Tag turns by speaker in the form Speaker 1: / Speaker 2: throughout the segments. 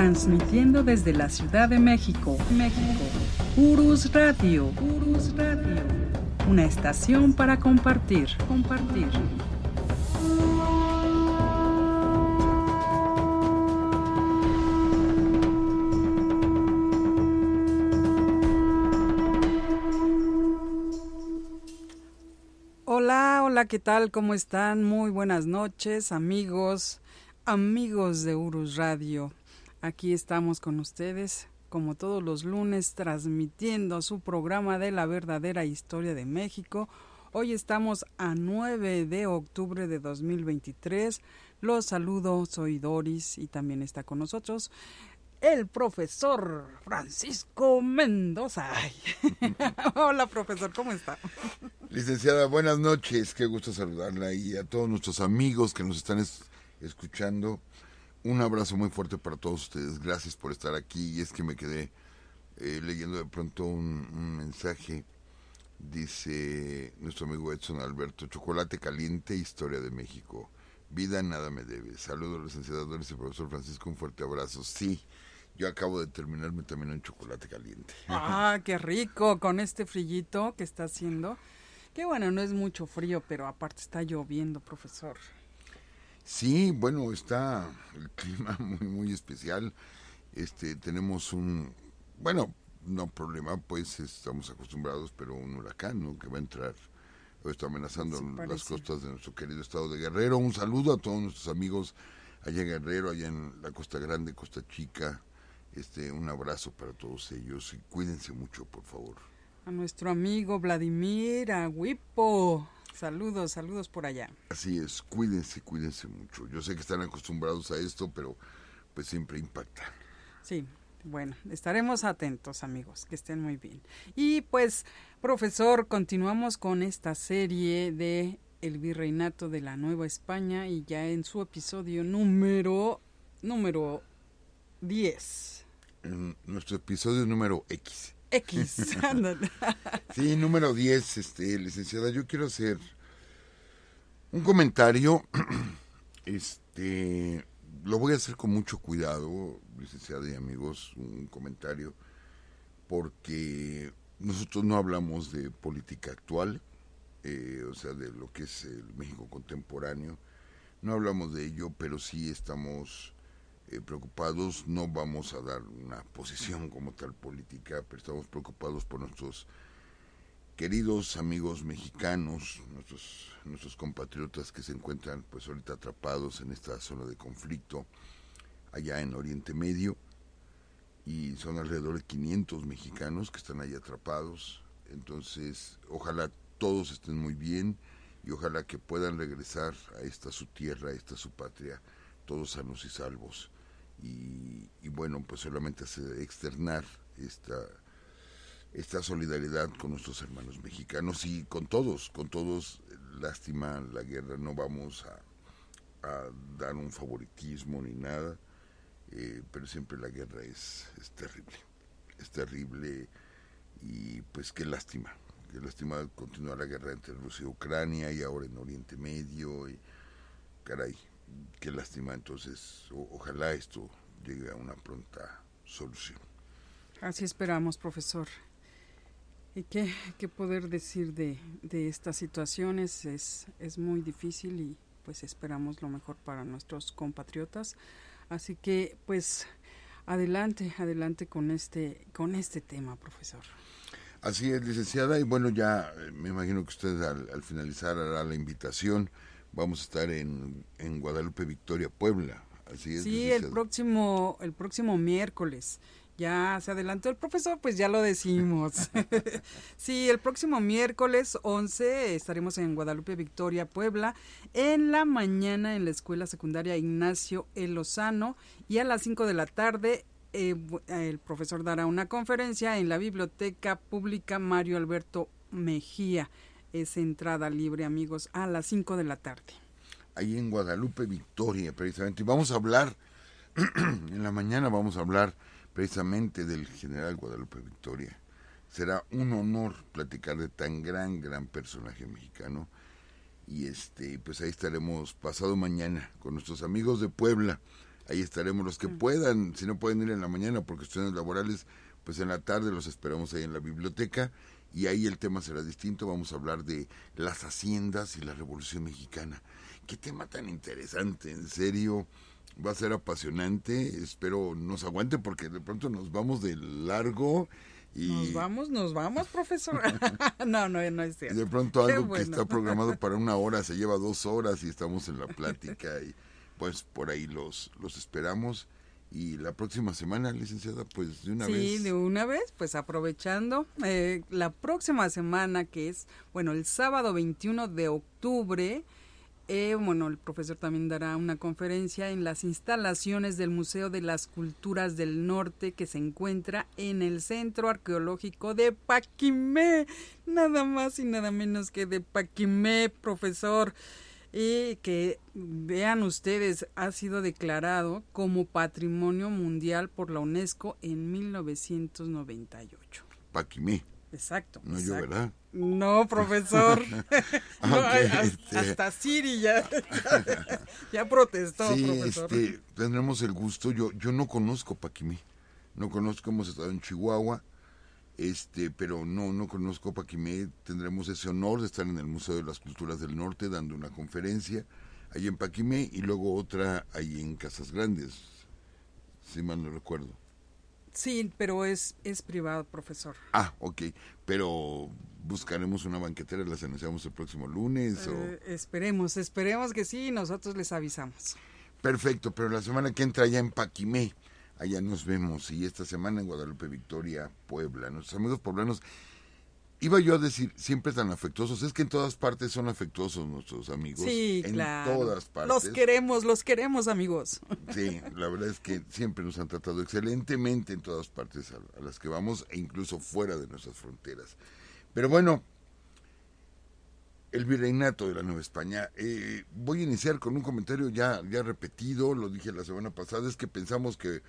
Speaker 1: Transmitiendo desde la Ciudad de México, México. Urus Radio, Urus Radio. Una estación para compartir, compartir. Hola, hola, ¿qué tal? ¿Cómo están? Muy buenas noches, amigos, amigos de Urus Radio. Aquí estamos con ustedes, como todos los lunes, transmitiendo su programa de la verdadera historia de México. Hoy estamos a 9 de octubre de 2023. Los saludo, soy Doris y también está con nosotros el profesor Francisco Mendoza. Hola, profesor, ¿cómo está?
Speaker 2: Licenciada, buenas noches, qué gusto saludarla y a todos nuestros amigos que nos están escuchando. Un abrazo muy fuerte para todos ustedes, gracias por estar aquí y es que me quedé eh, leyendo de pronto un, un mensaje, dice nuestro amigo Edson Alberto, chocolate caliente, historia de México. Vida nada me debe. Saludos, licenciada Doris y profesor Francisco, un fuerte abrazo. Sí, yo acabo de terminarme también un chocolate caliente.
Speaker 1: Ah, qué rico, con este frillito que está haciendo. Qué bueno, no es mucho frío, pero aparte está lloviendo, profesor.
Speaker 2: Sí, bueno, está el clima muy, muy especial. Este, tenemos un, bueno, no problema, pues estamos acostumbrados, pero un huracán, ¿no? Que va a entrar, o está amenazando las costas de nuestro querido estado de Guerrero. Un saludo a todos nuestros amigos allá en Guerrero, allá en la Costa Grande, Costa Chica, este, un abrazo para todos ellos y cuídense mucho, por favor.
Speaker 1: A nuestro amigo Vladimir, a Wipo. Saludos, saludos por allá.
Speaker 2: Así es, cuídense, cuídense mucho. Yo sé que están acostumbrados a esto, pero pues siempre impacta.
Speaker 1: Sí, bueno, estaremos atentos amigos, que estén muy bien. Y pues, profesor, continuamos con esta serie de El Virreinato de la Nueva España y ya en su episodio número número 10
Speaker 2: en nuestro episodio número X.
Speaker 1: X,
Speaker 2: sí, número 10, este, licenciada, yo quiero hacer un comentario, este, lo voy a hacer con mucho cuidado, licenciada y amigos, un comentario, porque nosotros no hablamos de política actual, eh, o sea, de lo que es el México contemporáneo, no hablamos de ello, pero sí estamos eh, preocupados, no vamos a dar una posición como tal política, pero estamos preocupados por nuestros queridos amigos mexicanos, nuestros, nuestros compatriotas que se encuentran pues ahorita atrapados en esta zona de conflicto allá en Oriente Medio. Y son alrededor de 500 mexicanos que están ahí atrapados, entonces ojalá todos estén muy bien y ojalá que puedan regresar a esta su tierra, a esta su patria, todos sanos y salvos y, bueno, pues solamente externar esta, esta solidaridad con nuestros hermanos mexicanos y con todos, con todos, lástima la guerra, no vamos a, dar un favoritismo ni nada, eh, pero siempre la guerra es, es terrible, es terrible y pues qué lástima, qué lástima continuar la guerra entre Rusia y Ucrania y ahora en Oriente Medio y caray, qué lástima. Entonces, ojalá esto llegue a una pronta solución.
Speaker 1: Así esperamos, profesor. ¿Y qué, qué poder decir de, de estas situaciones? Es, es muy difícil y pues esperamos lo mejor para nuestros compatriotas. Así que pues adelante, adelante con este, con este tema, profesor.
Speaker 2: Así es, licenciada, y bueno, ya eh, me imagino que usted al, al finalizar hará la invitación vamos a estar en, en Guadalupe Victoria, Puebla. Así es.
Speaker 1: Sí, el próximo, el próximo miércoles. Ya se adelantó el profesor, pues ya lo decimos. sí, el próximo miércoles 11 estaremos en Guadalupe Victoria, Puebla, en la mañana en la Escuela Secundaria Ignacio El Lozano y a las 5 de la tarde eh, el profesor dará una conferencia en la Biblioteca Pública Mario Alberto Mejía. Es entrada libre, amigos, a las 5 de la tarde.
Speaker 2: Ahí en Guadalupe Victoria, precisamente. Y vamos a hablar, en la mañana vamos a hablar precisamente del general Guadalupe Victoria. Será un honor platicar de tan gran, gran personaje mexicano. Y este, pues ahí estaremos pasado mañana con nuestros amigos de Puebla ahí estaremos los que mm. puedan, si no pueden ir en la mañana por cuestiones laborales, pues en la tarde los esperamos ahí en la biblioteca y ahí el tema será distinto, vamos a hablar de las haciendas y la Revolución Mexicana. Qué tema tan interesante, en serio, va a ser apasionante, espero nos aguante porque de pronto nos vamos de largo. Y...
Speaker 1: Nos vamos, nos vamos, profesor. no, no, no es cierto.
Speaker 2: De pronto algo que está programado para una hora se lleva dos horas y estamos en la plática y pues por ahí los, los esperamos. Y la próxima semana, licenciada, pues de una vez.
Speaker 1: Sí, de una vez, pues aprovechando. Eh, la próxima semana, que es, bueno, el sábado 21 de octubre, eh, bueno, el profesor también dará una conferencia en las instalaciones del Museo de las Culturas del Norte que se encuentra en el Centro Arqueológico de Paquimé. Nada más y nada menos que de Paquimé, profesor y que vean ustedes ha sido declarado como Patrimonio Mundial por la UNESCO en 1998.
Speaker 2: Paquimé.
Speaker 1: Exacto.
Speaker 2: No yo, ¿verdad?
Speaker 1: No, profesor. Este. hasta, Siri ya, ya protestó,
Speaker 2: sí, Este, tendremos el gusto. Yo, yo no conozco Paquimé. No conozco, hemos estado en Chihuahua este, pero no, no conozco Paquimé, tendremos ese honor de estar en el Museo de las Culturas del Norte dando una conferencia ahí en Paquimé y luego otra ahí en Casas Grandes, si mal no recuerdo.
Speaker 1: Sí, pero es, es privado, profesor.
Speaker 2: Ah, ok, pero buscaremos una banquetera, las anunciamos el próximo lunes. o...
Speaker 1: Eh, esperemos, esperemos que sí, nosotros les avisamos.
Speaker 2: Perfecto, pero la semana que entra ya en Paquimé Allá nos vemos. Y esta semana en Guadalupe Victoria, Puebla. Nuestros amigos poblanos, iba yo a decir, siempre tan afectuosos. Es que en todas partes son afectuosos nuestros amigos.
Speaker 1: Sí,
Speaker 2: en
Speaker 1: claro.
Speaker 2: todas partes.
Speaker 1: Los queremos, los queremos, amigos.
Speaker 2: Sí, la verdad es que siempre nos han tratado excelentemente en todas partes a, las que vamos e incluso fuera de nuestras fronteras. Pero bueno, el virreinato de la Nueva España. Eh, voy a iniciar con un comentario ya, ya repetido, lo dije la semana pasada, es que pensamos que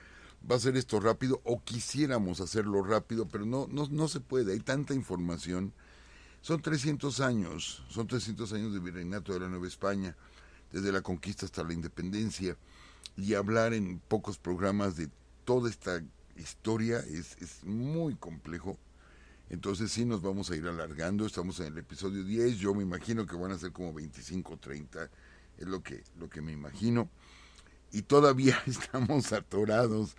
Speaker 2: va a ser esto rápido o quisiéramos hacerlo rápido, pero no, no, no se puede, hay tanta información. Son 300 años, son 300 años de virreinato de la Nueva España, desde la conquista hasta la independencia, y hablar en pocos programas de toda esta historia es, es muy complejo. Entonces sí nos vamos a ir alargando, estamos en el episodio 10, yo me imagino que van a ser como 25 o 30, es lo que, lo que me imagino y todavía estamos atorados.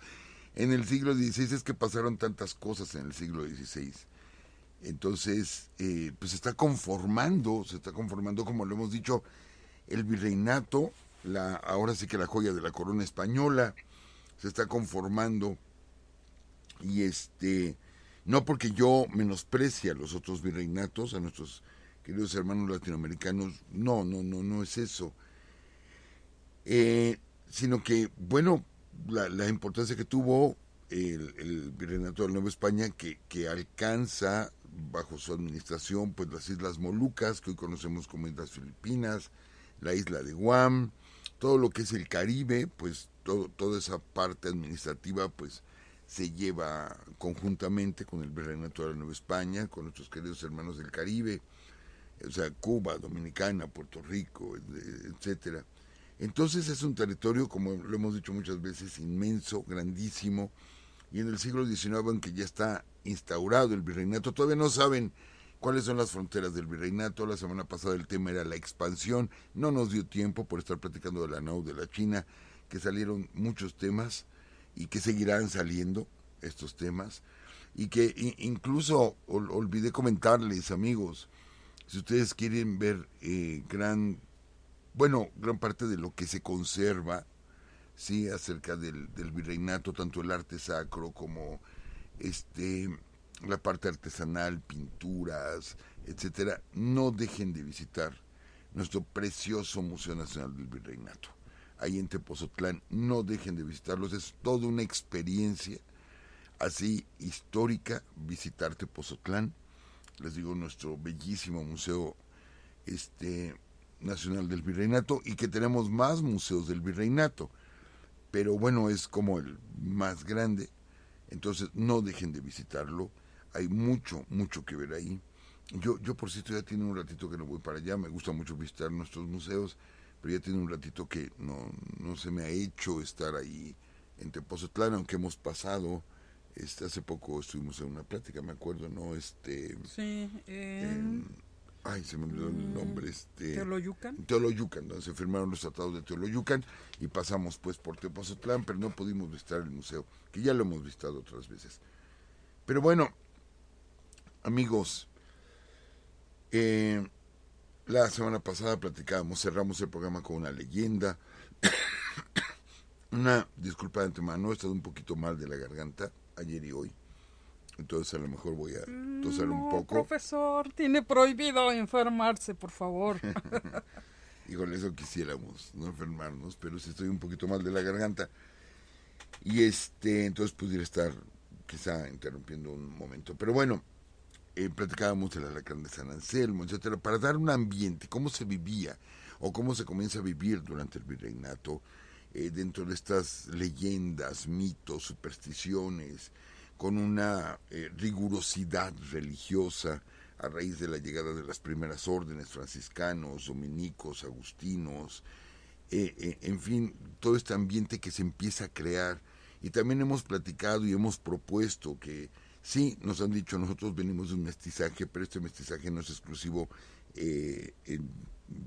Speaker 2: En el siglo XVI es que pasaron tantas cosas en el siglo XVI. Entonces, eh, pues se está conformando, se está conformando, como lo hemos dicho, el virreinato, la, ahora sí que la joya de la corona española, se está conformando. Y este, no porque yo menosprecie a los otros virreinatos, a nuestros queridos hermanos latinoamericanos, no, no, no, no es eso. Eh, sino que, bueno, la, importancia que tuvo el, el, Virreinato de Nueva España, que, que alcanza bajo su administración pues las Islas Molucas, que hoy conocemos como Islas Filipinas, la isla de Guam, todo lo que es el Caribe, pues todo, toda esa parte administrativa pues se lleva conjuntamente con el Virreinato de la Nueva España, con nuestros queridos hermanos del Caribe, o sea, Cuba, Dominicana, Puerto Rico, etcétera. Entonces es un territorio, como lo hemos dicho muchas veces, inmenso, grandísimo, y en el siglo XIX, en que ya está instaurado el virreinato, todavía no saben cuáles son las fronteras del virreinato. La semana pasada el tema era la expansión, no nos dio tiempo por estar platicando de la NAU de la China, que salieron muchos temas y que seguirán saliendo estos temas, y que incluso olvidé comentarles, amigos, si ustedes quieren ver eh, gran bueno, gran parte de lo que se conserva, sí, acerca del, del virreinato, tanto el arte sacro como este, la parte artesanal, pinturas, etcétera, no dejen de visitar nuestro precioso Museo Nacional del Virreinato. Ahí en Tepozotlán, no dejen de visitarlos, es toda una experiencia así histórica visitar Tepozotlán. Les digo, nuestro bellísimo museo este, nacional del virreinato y que tenemos más museos del virreinato. Pero bueno, es como el más grande. Entonces no dejen de visitarlo. Hay mucho, mucho que ver ahí. Yo, yo por cierto ya tiene un ratito que no voy para allá. Me gusta mucho visitar nuestros museos, pero ya tiene un ratito que no, no se me ha hecho estar ahí en Tepozotlán, aunque hemos pasado este, hace poco estuvimos en una plática, me acuerdo, ¿no? Este,
Speaker 1: sí, en...
Speaker 2: ay, se me olvidó el mm, nombre. Este,
Speaker 1: Teoloyucan.
Speaker 2: Teoloyucan, donde se firmaron los tratados de Teoloyucan y pasamos pues por Tepozotlán, pero no pudimos visitar el museo, que ya lo hemos visitado otras veces. Pero bueno, amigos, eh, la semana pasada platicábamos, cerramos el programa con una leyenda. una disculpa de antemano, he estado un poquito mal de la garganta ayer y hoy. Entonces a lo mejor voy a toser un poco.
Speaker 1: Profesor, tiene prohibido enfermarse, por favor.
Speaker 2: Híjole, eso quisiéramos, no enfermarnos, pero si estoy un poquito mal de la garganta. Y este, entonces pudiera estar quizá interrumpiendo un momento. Pero bueno, eh, platicábamos de la alacrán de San Anselmo, etcétera, para dar un ambiente, cómo se vivía o cómo se comienza a vivir durante el virreinato eh, dentro de estas leyendas, mitos, supersticiones, con una eh, rigurosidad religiosa a raíz de la llegada de las primeras órdenes franciscanos, dominicos, agustinos, eh, en fin, todo este ambiente que se empieza a crear. Y también hemos platicado y hemos propuesto que sí, nos han dicho, nosotros venimos de un mestizaje, pero este mestizaje no es exclusivo,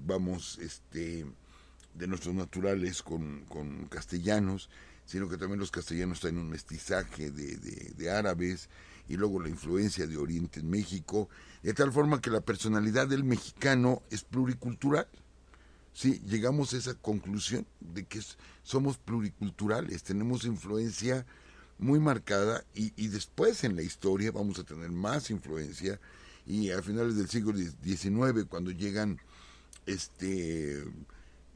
Speaker 2: vamos, este, de nuestros naturales con, con, castellanos, sino que también los castellanos traen un mestizaje de, de, árabes y luego la influencia de Oriente en México, de tal forma que la personalidad del mexicano es pluricultural. Sí, llegamos a esa conclusión de que somos pluriculturales, tenemos influencia muy marcada y, y, después en la historia vamos a tener más influencia y a finales del siglo XIX cuando llegan este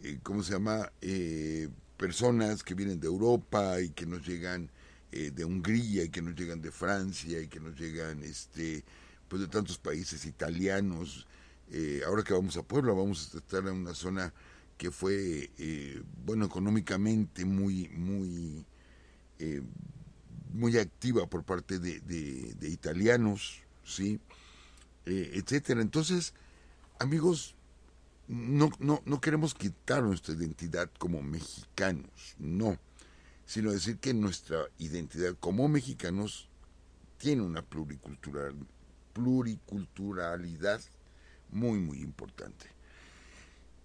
Speaker 2: eh, ¿cómo se llama? Eh, personas que vienen de Europa y que nos llegan eh, de Hungría y que nos llegan de Francia y que nos llegan este pues de tantos países italianos. ahora que vamos a Puebla vamos a estar en una zona que fue bueno económicamente muy muy muy activa por parte de, de italianos, sí, etcétera. Entonces, amigos, no, no, no queremos quitar nuestra identidad como mexicanos, no, sino decir que nuestra identidad como mexicanos tiene una pluricultural, pluriculturalidad muy, muy importante.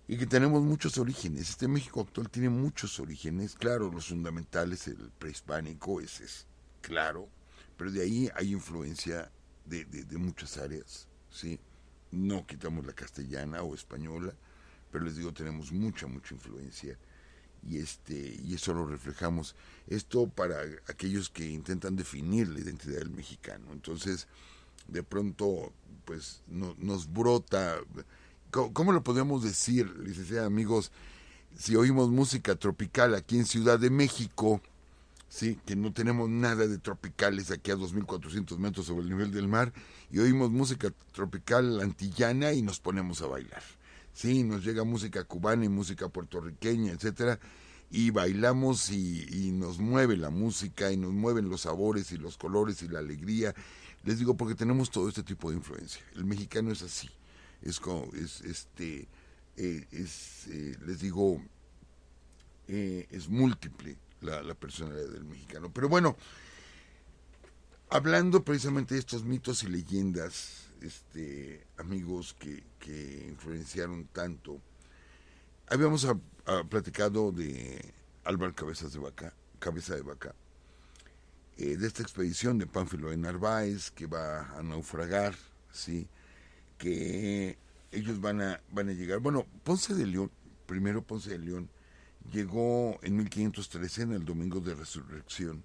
Speaker 2: Y que tenemos muchos orígenes. Este México actual tiene muchos orígenes. Claro, los fundamentales, el prehispánico, ese es claro. Pero de ahí hay influencia de, de, de muchas áreas, ¿sí? No quitamos la castellana o española, pero les digo, tenemos mucha, mucha influencia y este y eso lo reflejamos. Esto para aquellos que intentan definir la identidad del mexicano. Entonces de pronto pues no, nos brota ¿cómo, lo podemos decir licenciada amigos si oímos música tropical aquí en Ciudad de México sí que no tenemos nada de tropicales aquí a 2.400 metros sobre el nivel del mar y oímos música tropical antillana y nos ponemos a bailar. Sí, nos llega música cubana y música puertorriqueña, etcétera, y bailamos y, nos mueve la música y nos mueven los sabores y los colores y la alegría. Les digo porque tenemos todo este tipo de influencia. El mexicano es así, es como, es este, eh, es, eh, les digo, eh, es múltiple la, personalidad del mexicano. Pero bueno, hablando precisamente de estos mitos y leyendas, este, amigos que, que influenciaron tanto, habíamos platicado de Álvaro Cabezas de Vaca, Cabeza de Vaca, eh, de esta expedición de Pánfilo de Narváez que va a naufragar, sí, que ellos van a, van a llegar. Bueno, Ponce de León, primero Ponce de León, llegó en 1513, en el Domingo de Resurrección,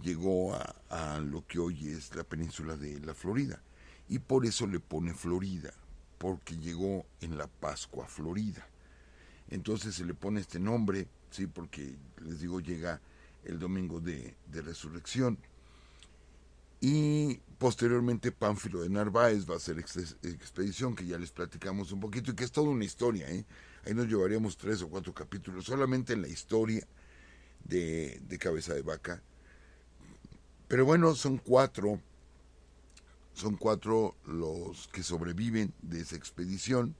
Speaker 2: llegó a, a lo que hoy es la península de la Florida. Y por eso le pone Florida, porque llegó en la Pascua Florida. Entonces se le pone este nombre, sí, porque les digo, llega el domingo de, de resurrección. Y posteriormente Pánfilo de Narváez va a hacer expedición, que ya les platicamos un poquito, y que es toda una historia, ¿eh? Ahí nos llevaríamos tres o cuatro capítulos, solamente en la historia de, Cabeza de Vaca. Pero bueno, son cuatro, son cuatro los que sobreviven de esa expedición,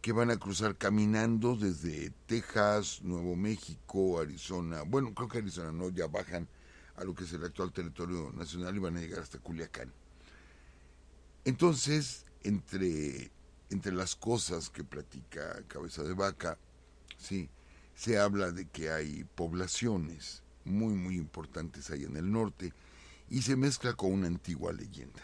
Speaker 2: que van a cruzar caminando desde Texas, Nuevo México, Arizona, bueno, creo que Arizona no, ya bajan a lo que es el actual territorio nacional y van a llegar hasta Culiacán. Entonces, entre, entre las cosas que platica Cabeza de Vaca, sí, se habla de que hay poblaciones muy, muy importantes ahí en el norte y se mezcla con una antigua leyenda.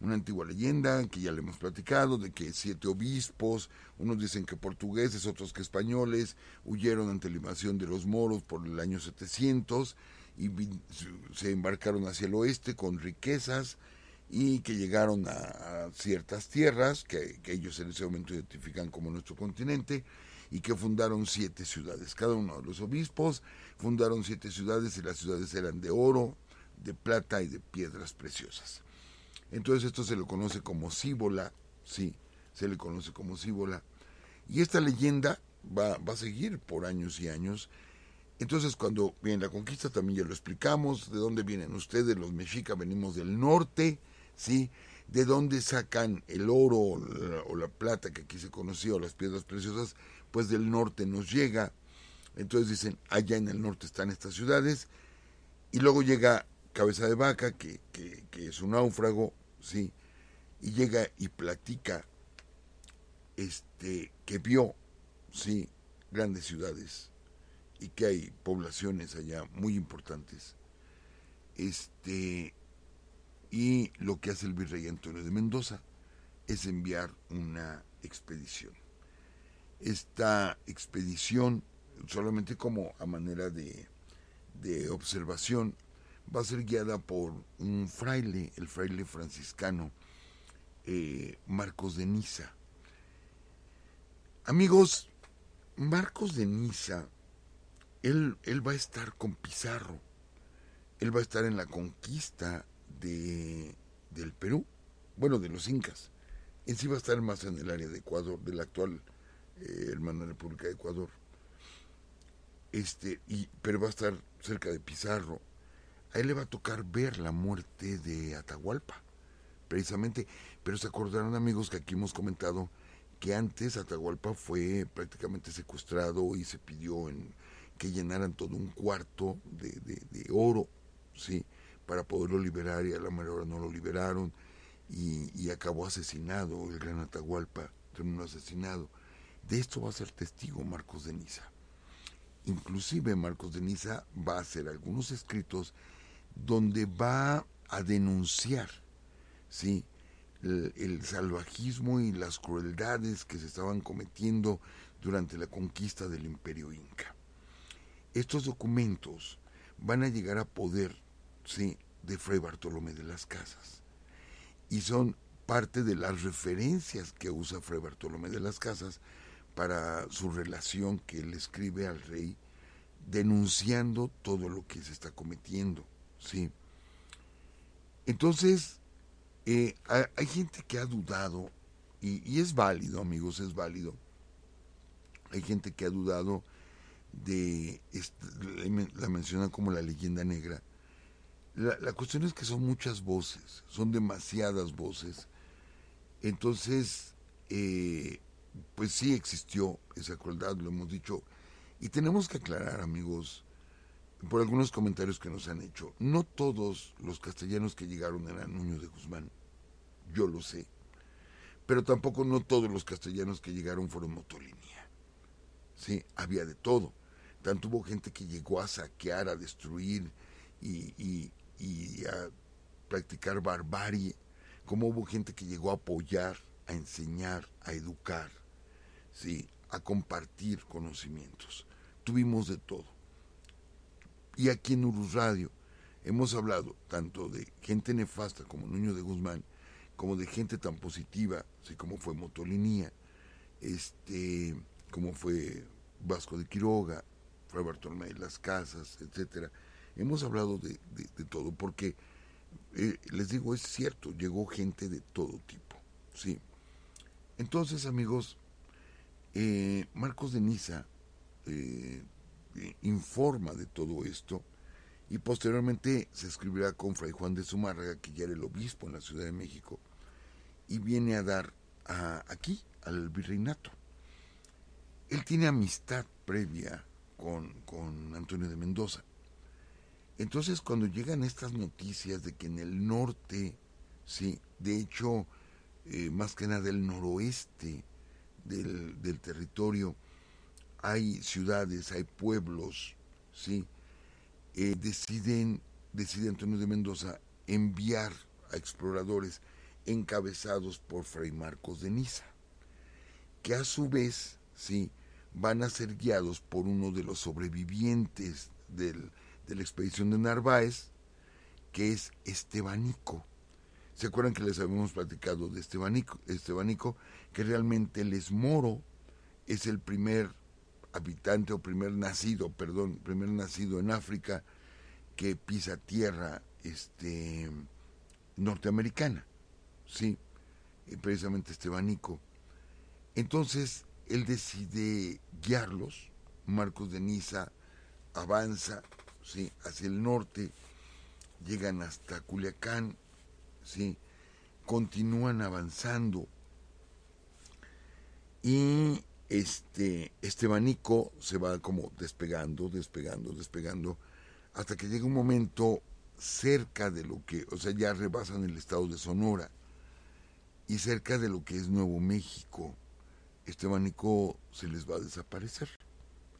Speaker 2: Una antigua leyenda que ya le hemos platicado, de que siete obispos, unos dicen que portugueses, otros que españoles, huyeron ante la invasión de los moros por el año 700 y se embarcaron hacia el oeste con riquezas y que llegaron a, ciertas tierras que, ellos en ese momento identifican como nuestro continente y que fundaron siete ciudades. Cada uno de los obispos fundaron siete ciudades y las ciudades eran de oro, de plata y de piedras preciosas. Entonces esto se lo conoce como Cíbola, sí, se le conoce como Cíbola. Y esta leyenda va, va a seguir por años y años entonces, cuando viene la conquista, también ya lo explicamos, de dónde vienen ustedes, los mexicas venimos del norte, ¿sí? De dónde sacan el oro o la, plata que aquí se conoció, las piedras preciosas, pues del norte nos llega. Entonces dicen, allá en el norte están estas ciudades, y luego llega Cabeza de Vaca, que, que, que es un náufrago, ¿sí? Y llega y platica este, que vio, ¿sí? Grandes ciudades y que hay poblaciones allá muy importantes. Este, y lo que hace el virrey Antonio de Mendoza es enviar una expedición. Esta expedición, solamente como a manera de, de observación, va a ser guiada por un fraile, el fraile franciscano eh, Marcos de Niza. Amigos, Marcos de Niza él, va a estar con Pizarro, él va a estar en la conquista de, del Perú, bueno, de los incas. En sí va a estar más en el área de Ecuador, de la actual eh, hermana República de Ecuador. Este, y, pero va a estar cerca de Pizarro. A él le va a tocar ver la muerte de Atahualpa, precisamente. Pero se acordaron amigos que aquí hemos comentado que antes Atahualpa fue prácticamente secuestrado y se pidió en, que llenaran todo un cuarto de, oro, ¿sí? Para poderlo liberar y a la hora no lo liberaron y, y, acabó asesinado el gran Atahualpa, terminó asesinado. De esto va a ser testigo Marcos de Niza. Inclusive Marcos de Niza va a hacer algunos escritos donde va a denunciar, ¿sí? el, salvajismo y las crueldades que se estaban cometiendo durante la conquista del imperio inca. Estos documentos van a llegar a poder ¿sí? de Fray Bartolomé de las Casas y son parte de las referencias que usa Fray Bartolomé de las Casas para su relación que él escribe al rey denunciando todo lo que se está cometiendo, ¿sí? Entonces, eh, hay gente que ha dudado, y, y, es válido, amigos, es válido. Hay gente que ha dudado de, la menciona como la leyenda negra. La, cuestión es que son muchas voces, son demasiadas voces. Entonces, eh, pues sí existió esa crueldad, lo hemos dicho. Y tenemos que aclarar, amigos, por algunos comentarios que nos han hecho, no todos los castellanos que llegaron eran Nuño de Guzmán, yo lo sé, pero tampoco no todos los castellanos que llegaron fueron Motolinia. Sí, había de todo. Tanto hubo gente que llegó a saquear, a destruir y, a practicar barbarie, como hubo gente que llegó a apoyar, a enseñar, a educar, ¿sí? a compartir conocimientos. Tuvimos de todo. Y aquí en Urus Radio hemos hablado tanto de gente nefasta como Nuño de Guzmán, como de gente tan positiva, así como fue Motolinía, este, como fue Vasco de Quiroga, Bartolomé de las Casas, etcétera. Hemos hablado de, todo, porque eh, les digo, es cierto, llegó gente de todo tipo, sí. Entonces, amigos, eh, Marcos de Niza eh, informa de todo esto y posteriormente se escribirá con Fray Juan de Zumárraga, que ya era el obispo en la Ciudad de México, y viene a dar aquí al virreinato. Él tiene amistad previa con, con Antonio de Mendoza. Entonces cuando llegan estas noticias de que en el norte, sí, de hecho, eh, más que nada del noroeste del, del, territorio, hay ciudades, hay pueblos, sí, eh, deciden, decide Antonio de Mendoza enviar a exploradores encabezados por Fray Marcos de Niza, que a su vez, sí, van a ser guiados por uno de los sobrevivientes del, de la expedición de Narváez, que es Estebanico. ¿Se acuerdan que les habíamos platicado de Estebanico? Estebanico, que realmente el Esmoro es el primer habitante o primer nacido, perdón, primer nacido en África que pisa tierra este, norteamericana, sí, precisamente Estebanico. Entonces, él decide guiarlos, Marcos de Niza avanza, sí, hacia el norte, llegan hasta Culiacán, sí, continúan avanzando y este Estebanico se va como despegando, despegando, despegando hasta que llega un momento cerca de lo que, o sea, ya rebasan el estado de Sonora y cerca de lo que es Nuevo México, este abanico se les va a desaparecer.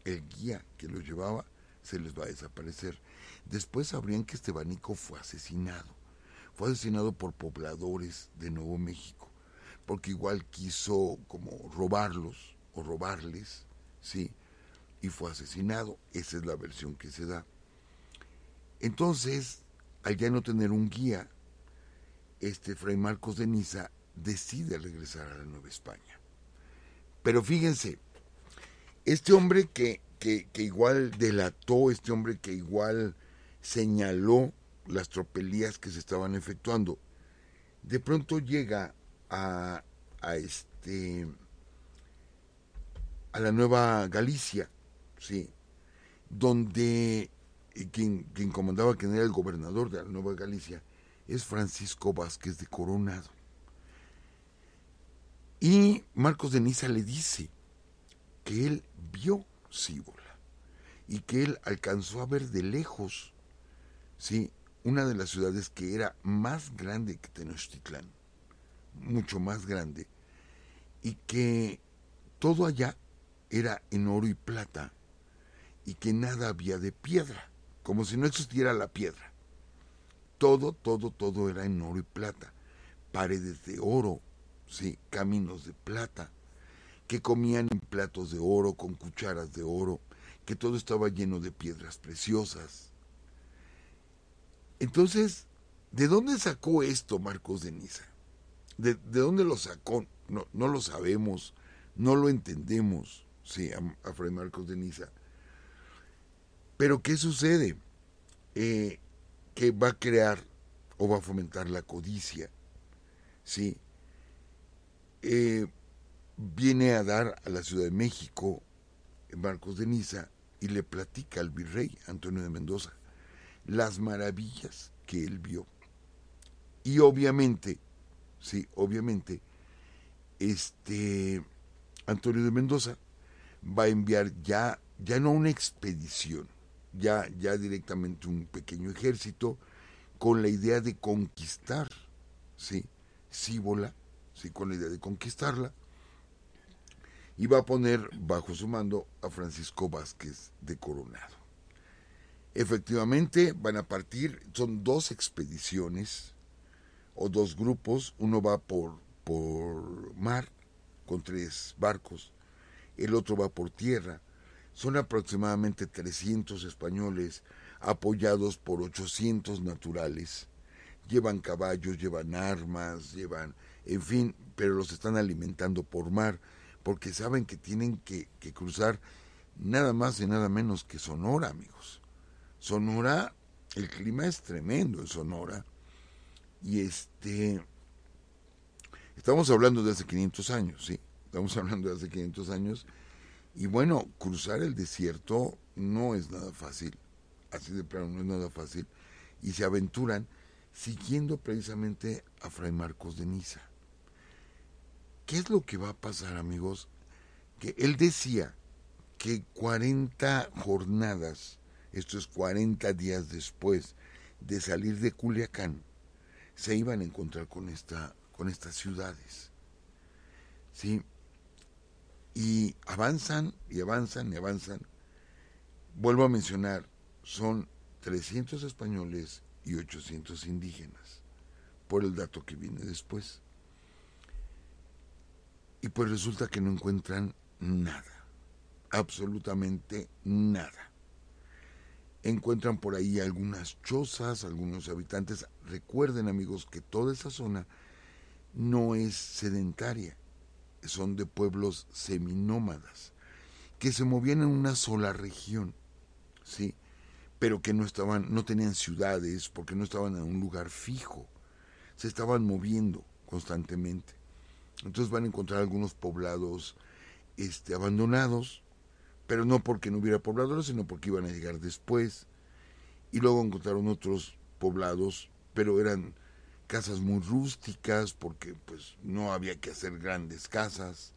Speaker 2: El guía que lo llevaba se les va a desaparecer. Después sabrían que este abanico fue asesinado. Fue asesinado por pobladores de Nuevo México, porque igual quiso como robarlos o robarles, ¿sí? Y fue asesinado. Esa es la versión que se da. Entonces, al ya no tener un guía, este Fray Marcos de Niza decide regresar a la Nueva España. Pero fíjense, este hombre que, que, igual delató, este hombre que igual señaló las tropelías que se estaban efectuando, de pronto llega a, a este a la Nueva Galicia, sí, donde quien, quien comandaba, quien era el gobernador de la Nueva Galicia, es Francisco Vázquez de Coronado. Y Marcos de Niza le dice que él vio Y que él alcanzó a ver de lejos, sí, una de las ciudades que era más grande que Tenochtitlán, mucho más grande, y que todo allá era en oro y plata y que nada había de piedra como si no existiera la piedra. Todo, todo, todo era en oro y plata. Paredes de oro, sí, caminos de plata, que comían en platos de oro, con cucharas de oro, que todo estaba lleno de piedras preciosas. Entonces, ¿de dónde sacó esto Marcos de Niza? ¿De, dónde lo sacó? No, no, lo sabemos, no lo entendemos, sí, a, a Fray Marcos de Niza. Pero ¿qué sucede? Eh, que va a crear o va a fomentar la codicia. ¿sí? Eh, viene a dar a la Ciudad de México Marcos de Niza y le platica al virrey Antonio de Mendoza las maravillas que él vio. Y obviamente, sí, obviamente, este Antonio de Mendoza va a enviar ya, ya no una expedición, ya, ya directamente un pequeño ejército con la idea de conquistar, ¿sí? Cíbola, ¿sí? Con la idea de conquistarla. Y va a poner bajo su mando a Francisco Vázquez de Coronado. Efectivamente, van a partir, son dos expediciones o dos grupos, uno va por, por mar con tres barcos, el otro va por tierra, son aproximadamente 300 españoles apoyados por 800 naturales. Llevan caballos, llevan armas, llevan, en fin, pero los están alimentando por mar, porque saben que tienen que, cruzar nada más y nada menos que Sonora, amigos. Sonora, el clima es tremendo en Sonora. Y este, estamos hablando de hace 500 años, ¿sí? Estamos hablando de hace 500 años. Y bueno, cruzar el desierto no es nada fácil. Así de plano, no es nada fácil. Y se aventuran siguiendo precisamente a Fray Marcos de Niza. ¿Qué es lo que va a pasar, amigos? Que él decía que 40 jornadas, esto es 40 días después de salir de Culiacán, se iban a encontrar con, esta, con estas ciudades. ¿Sí? Y avanzan y avanzan y avanzan. Vuelvo a mencionar, son 300 españoles y 800 indígenas, por el dato que viene después. Y pues resulta que no encuentran nada, absolutamente nada. Encuentran por ahí algunas chozas, algunos habitantes. Recuerden amigos que toda esa zona no es sedentaria, son de pueblos seminómadas, que se movían en una sola región, ¿sí? pero que no estaban, no tenían ciudades, porque no estaban en un lugar fijo, se estaban moviendo constantemente. Entonces van a encontrar algunos poblados este, abandonados, pero no porque no hubiera pobladores, sino porque iban a llegar después. Y luego encontraron otros poblados, pero eran casas muy rústicas, porque pues no había que hacer grandes casas.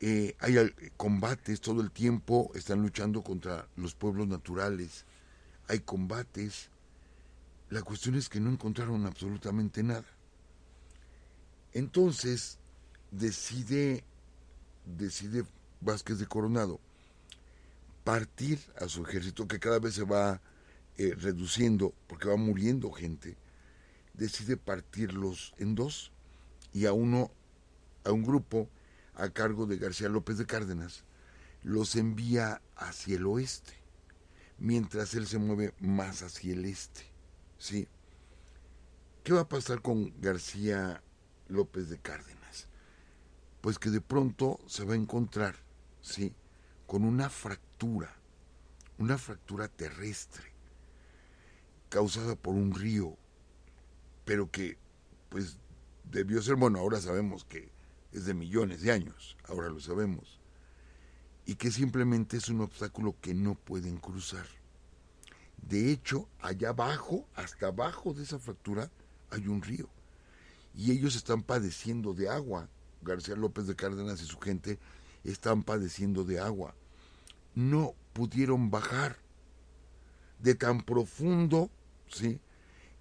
Speaker 2: Eh, hay combates todo el tiempo, están luchando contra los pueblos naturales, hay combates. La cuestión es que no encontraron absolutamente nada. Entonces decide, decide Vázquez de Coronado partir a su ejército, que cada vez se va eh, reduciendo porque va muriendo gente, decide partirlos en dos y a uno, a un grupo a cargo de García López de Cárdenas, los envía hacia el oeste, mientras él se mueve más hacia el este. ¿sí? ¿Qué va a pasar con García López de Cárdenas? Pues que de pronto se va a encontrar, ¿sí? Con una fractura, una fractura terrestre, causada por un río, pero que, pues, debió ser, bueno, ahora sabemos que es de millones de años, ahora lo sabemos, y que simplemente es un obstáculo que no pueden cruzar. De hecho, allá abajo, hasta abajo de esa fractura, hay un río. Y ellos están padeciendo de agua. García López de Cárdenas y su gente están padeciendo de agua. No pudieron bajar de tan profundo, ¿sí?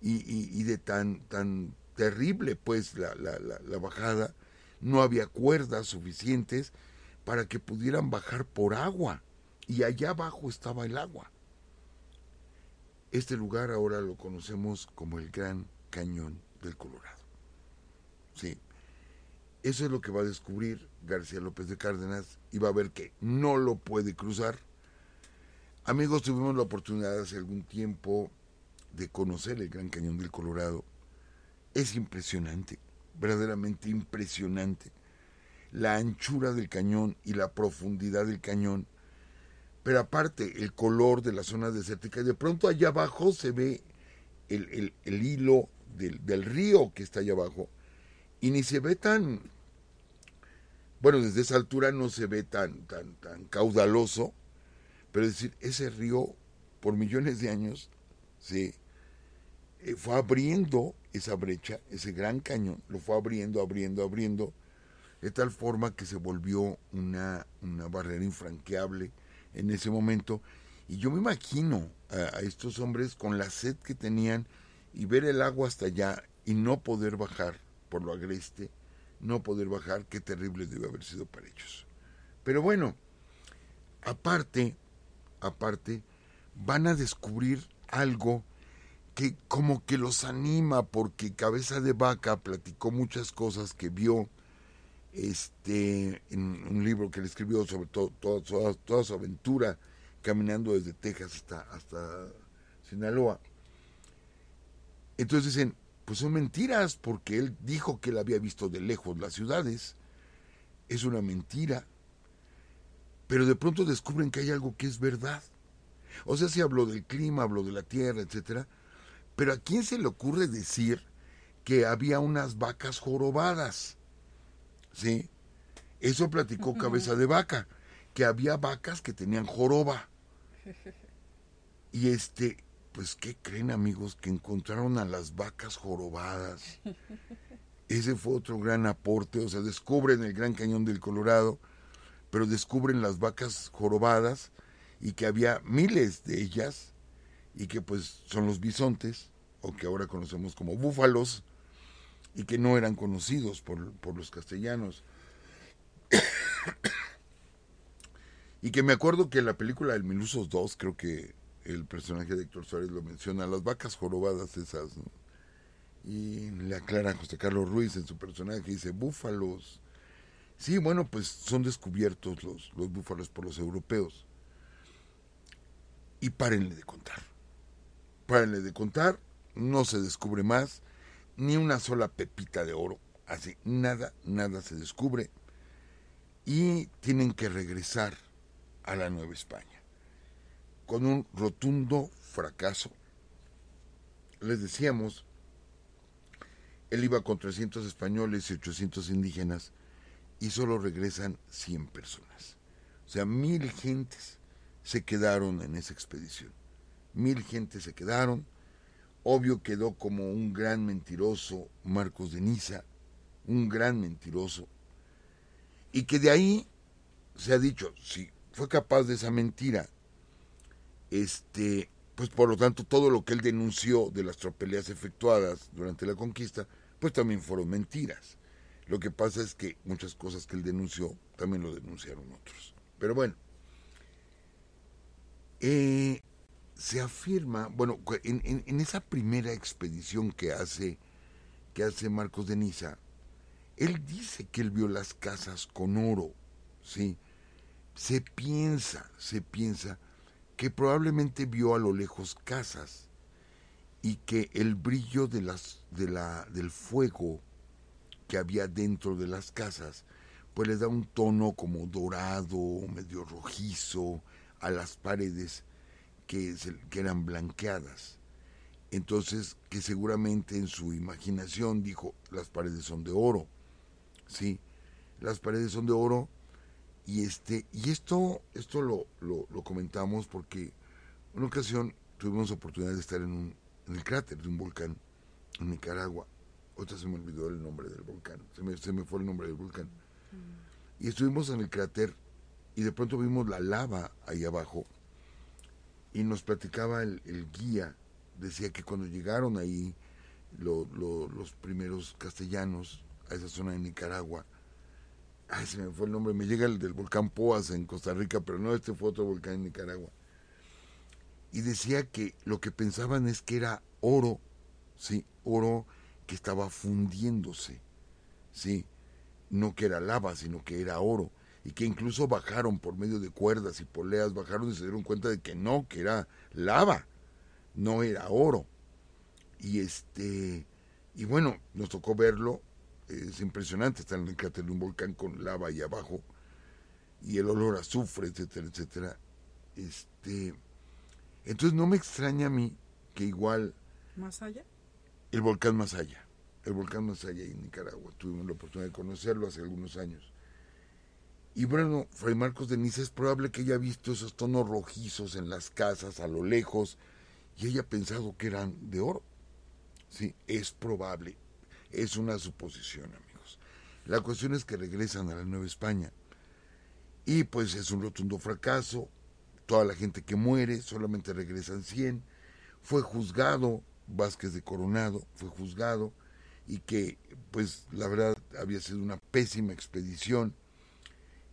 Speaker 2: Y, de tan, tan terrible, pues, la, la, la bajada, no había cuerdas suficientes para que pudieran bajar por agua y allá abajo estaba el agua. Este lugar ahora lo conocemos como el Gran Cañón del Colorado. Sí, eso es lo que va a descubrir García López de Cárdenas y va a ver que no lo puede cruzar. Amigos, tuvimos la oportunidad hace algún tiempo de conocer el Gran Cañón del Colorado. Es impresionante verdaderamente impresionante. La anchura del cañón y la profundidad del cañón. Pero aparte, el color de la zona desértica. De pronto allá abajo se ve el, hilo del, del, río que está allá abajo. Y ni se ve tan... Bueno, desde esa altura no se ve tan, tan, tan caudaloso. Pero es decir, ese río, por millones de años, se eh, fue abriendo esa brecha, ese gran cañón, lo fue abriendo, abriendo, abriendo, de tal forma que se volvió una, una barrera infranqueable en ese momento. Y yo me imagino a, estos hombres con la sed que tenían y ver el agua hasta allá y no poder bajar por lo agreste, no poder bajar, qué terrible debe haber sido para ellos. Pero bueno, aparte, aparte, van a descubrir algo que como que los anima porque Cabeza de Vaca platicó muchas cosas que vio este en un libro que le escribió sobre todo, toda, su aventura caminando desde Texas hasta, hasta Sinaloa. Entonces dicen, pues son mentiras, porque él dijo que él había visto de lejos las ciudades. Es una mentira. Pero de pronto descubren que hay algo que es verdad. O sea, si habló del clima, habló de la tierra, etcétera. Pero ¿a quién se le ocurre decir que había unas vacas jorobadas? ¿Sí? Eso platicó Cabeza de Vaca, que había vacas que tenían joroba. Y este, pues, ¿qué creen amigos? Que encontraron a las vacas jorobadas. Ese fue otro gran aporte, o sea, descubren el Gran Cañón del Colorado, pero descubren las vacas jorobadas y que había miles de ellas y que pues son los bisontes, o que ahora conocemos como búfalos, y que no eran conocidos por, por los castellanos. y que me acuerdo que la película del Milusos 2, creo que el personaje de Héctor Suárez lo menciona, las vacas jorobadas esas, y le aclara José Carlos Ruiz en su personaje, dice, búfalos. Sí, bueno, pues son descubiertos los, los búfalos por los europeos. Y párenle de contar. Párenle de contar, no se descubre más, ni una sola pepita de oro, así, nada, nada se descubre. Y tienen que regresar a la Nueva España con un rotundo fracaso. Les decíamos, él iba con 300 españoles y 800 indígenas y solo regresan 100 personas. O sea, mil gentes se quedaron en esa expedición. Mil gentes se quedaron. Obvio quedó como un gran mentiroso Marcos de Niza, un gran mentiroso. Y que de ahí se ha dicho, si fue capaz de esa mentira este, pues por lo tanto todo lo que él denunció de las tropelías efectuadas durante la conquista, pues también fueron mentiras. Lo que pasa es que muchas cosas que él denunció también lo denunciaron otros. Pero bueno, eh, se afirma, bueno, en, en, esa primera expedición que hace, que hace Marcos de Niza, él dice que él vio las casas con oro, ¿sí? Se piensa, se piensa que probablemente vio a lo lejos casas y que el brillo de las, de la, del fuego que había dentro de las casas, pues le da un tono como dorado, medio rojizo a las paredes que, que eran blanqueadas. Entonces, que seguramente en su imaginación dijo, las paredes son de oro, ¿sí? Las paredes son de oro y, este, y esto, esto lo, lo, comentamos porque una ocasión tuvimos oportunidad de estar en, un, en el cráter de un volcán en Nicaragua. Otra se me olvidó el nombre del volcán, se me, se me fue el nombre del volcán. Mm. Y estuvimos en el cráter y de pronto vimos la lava ahí abajo y nos platicaba el, guía, decía que cuando llegaron ahí los primeros castellanos a esa zona de Nicaragua, ay, se me fue el nombre, me llega el del volcán Poas en Costa Rica, pero no, este fue otro volcán en Nicaragua. Y decía que lo que pensaban es que era oro, sí, oro que estaba fundiéndose, sí, no que era lava, sino que era oro, y que incluso bajaron por medio de cuerdas y poleas, bajaron y se dieron cuenta de que no, que era lava, no era oro. Y este, y bueno, nos tocó verlo es impresionante estar en el cráter de un volcán con lava ahí abajo y el olor a azufre, etcétera, etcétera. Este, entonces no me extraña a mí que igual...
Speaker 1: ¿Más allá?
Speaker 2: El volcán más allá. El volcán más allá en Nicaragua. Tuvimos la oportunidad de conocerlo hace algunos años. Y bueno, Fray Marcos de Niza es probable que haya visto esos tonos rojizos en las casas a lo lejos y haya pensado que eran de oro. Sí, es probable es una suposición, amigos. La cuestión es que regresan a la Nueva España y pues es un rotundo fracaso. Toda la gente que muere, solamente regresan 100. Fue juzgado Vázquez de Coronado, fue juzgado y que pues la verdad había sido una pésima expedición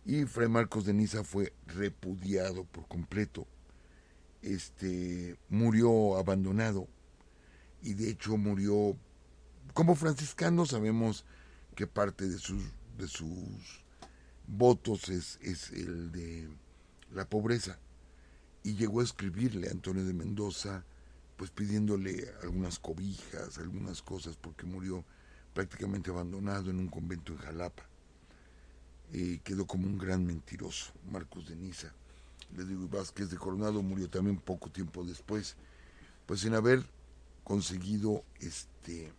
Speaker 2: y Fray Marcos de Niza fue repudiado por completo. Este murió abandonado y de hecho murió como franciscano sabemos que parte de sus, de sus votos es, es el de la pobreza. y llegó a escribirle a Antonio de Mendoza, pues pidiéndole algunas cobijas, algunas cosas, porque murió prácticamente abandonado en un convento en Jalapa. Quedó como un gran mentiroso, Marcos de Niza. Le digo, Vázquez de Coronado murió también poco tiempo después, pues sin haber conseguido este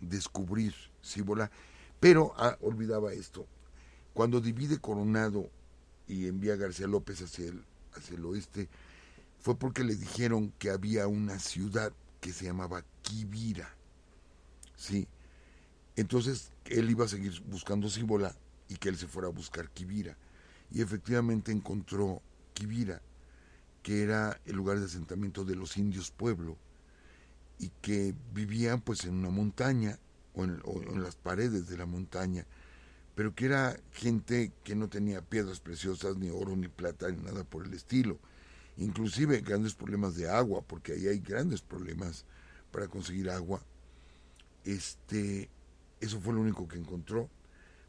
Speaker 2: descubrir Cíbola, pero ah, olvidaba esto. Cuando divide Coronado y envía a García López hacia el, hacia el oeste, fue porque le dijeron que había una ciudad que se llamaba Quivira. Sí. Entonces él iba a seguir buscando Cíbola y que él se fuera a buscar Quivira. Y efectivamente encontró Quivira, que era el lugar de asentamiento de los indios pueblo y que vivían pues en una montaña o en, las paredes de la montaña pero que era gente que no tenía piedras preciosas, ni oro, ni plata, ni nada por el estilo. Inclusive grandes problemas de agua, porque ahí hay grandes problemas para conseguir agua. Este, eso fue lo único que encontró,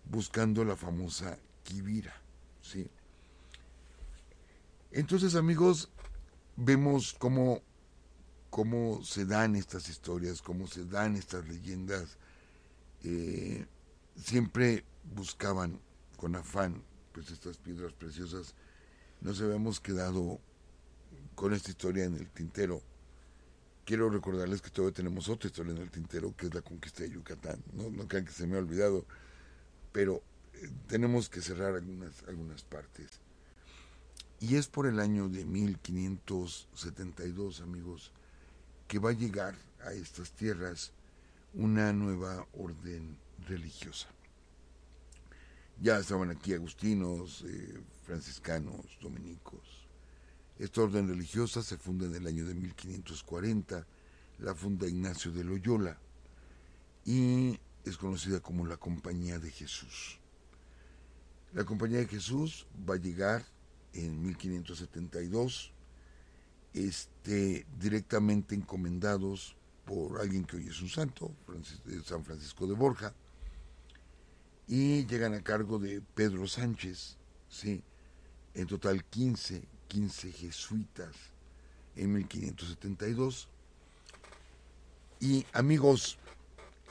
Speaker 2: buscando la famosa Kibira. ¿sí? Entonces, amigos, vemos cómo, cómo se dan estas historias, cómo se dan estas leyendas. Eh, siempre buscaban con afán pues estas piedras preciosas, nos habíamos quedado con esta historia en el tintero. Quiero recordarles que todavía tenemos otra historia en el tintero, que es la conquista de Yucatán. No, no crean que se me ha olvidado, pero eh, tenemos que cerrar algunas, algunas partes. Y es por el año de 1572, amigos, que va a llegar a estas tierras una nueva orden religiosa. Ya estaban aquí agustinos, eh, franciscanos, dominicos. Esta orden religiosa se funda en el año de 1540, la funda Ignacio de Loyola y es conocida como la Compañía de Jesús. La Compañía de Jesús va a llegar en 1572, este, directamente encomendados por alguien que hoy es un santo, San Francisco de Borja, y llegan a cargo de Pedro Sánchez, ¿sí? en total 15, 15 jesuitas en 1572. Y amigos,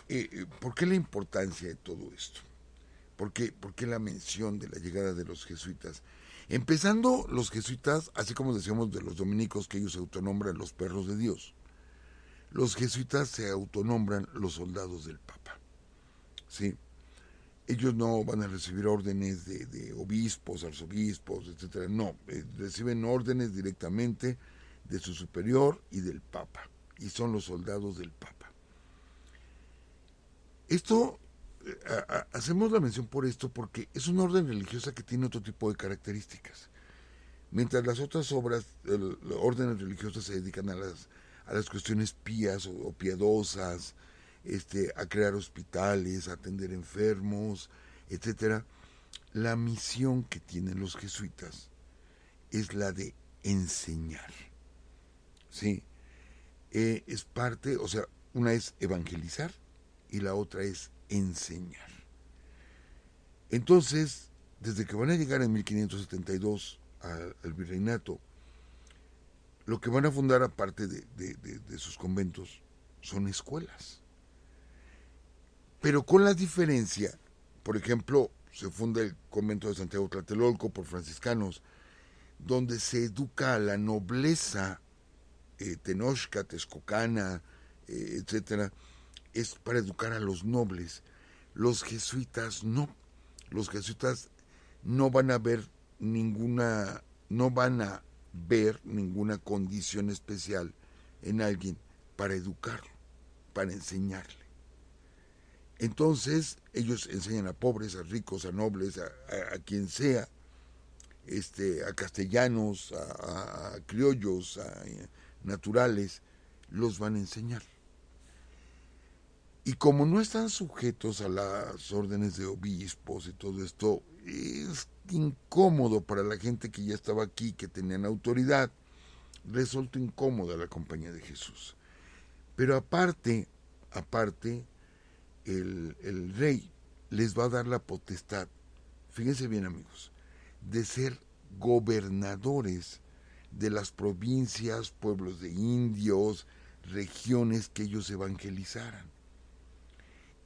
Speaker 2: eh, eh, ¿por qué la importancia de todo esto? ¿Por qué, ¿Por qué la mención de la llegada de los jesuitas? Empezando los jesuitas, así como decíamos de los dominicos, que ellos se autonombran los perros de Dios. Los jesuitas se autonombran los soldados del Papa. ¿Sí? ellos no van a recibir órdenes de, obispos, arzobispos, etcétera. No, eh, reciben órdenes directamente de su superior y del Papa. Y son los soldados del Papa. Esto, hacemos la mención por esto porque es una orden religiosa que tiene otro tipo de características. Mientras las otras obras, órdenes religiosas se dedican a las, a las cuestiones pías o piadosas, este, a crear hospitales, a atender enfermos, etcétera. La misión que tienen los jesuitas es la de enseñar. ¿Sí? Eh, es parte, o sea, una es evangelizar y la otra es enseñar. Entonces, desde que van a llegar en 1572 al, al virreinato, lo que van a fundar aparte de sus conventos son escuelas pero con la diferencia, por ejemplo, se funda el convento de Santiago Tlatelolco por franciscanos, donde se educa a la nobleza eh, tenochca, texcocana, eh, etcétera, es para educar a los nobles. Los jesuitas no. Los jesuitas no van a ver ninguna, no van a ver ninguna condición especial en alguien para educarlo, para enseñarle. Entonces ellos enseñan a pobres, a ricos, a nobles, a, quien sea, este, a castellanos, a, a, criollos, a naturales, los van a enseñar. Y como no están sujetos a las órdenes de obispos y todo esto, es incómodo para la gente que ya estaba aquí, que tenían autoridad. Resulta incómoda la compañía de Jesús. Pero aparte, aparte, el, rey les va a dar la potestad, fíjense bien amigos, de ser gobernadores de las provincias, pueblos de indios, regiones que ellos evangelizaran.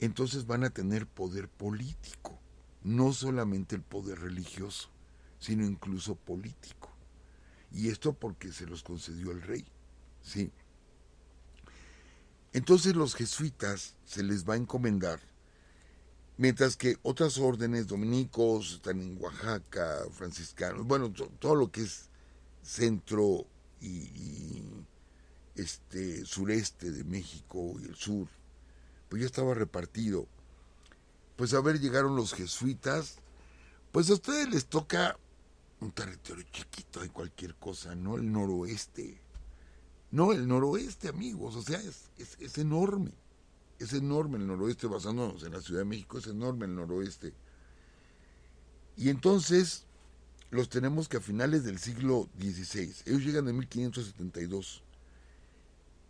Speaker 2: Entonces van a tener poder político, no solamente el poder religioso, sino incluso político. Y esto porque se los concedió el rey. ¿sí? Entonces los jesuitas se les va a encomendar, mientras que otras órdenes, dominicos, están en Oaxaca, franciscanos, bueno, todo lo que es centro y, este sureste de México y el sur, pues ya estaba repartido. Pues a ver, llegaron los jesuitas, pues a ustedes les toca un territorio chiquito de cualquier cosa, ¿no? El noroeste. No, el noroeste, amigos, o sea, es, es, enorme. Es enorme el noroeste, basándonos en la Ciudad de México, es enorme el noroeste. Y entonces los tenemos que a finales del siglo XVI, ellos llegan en 1572,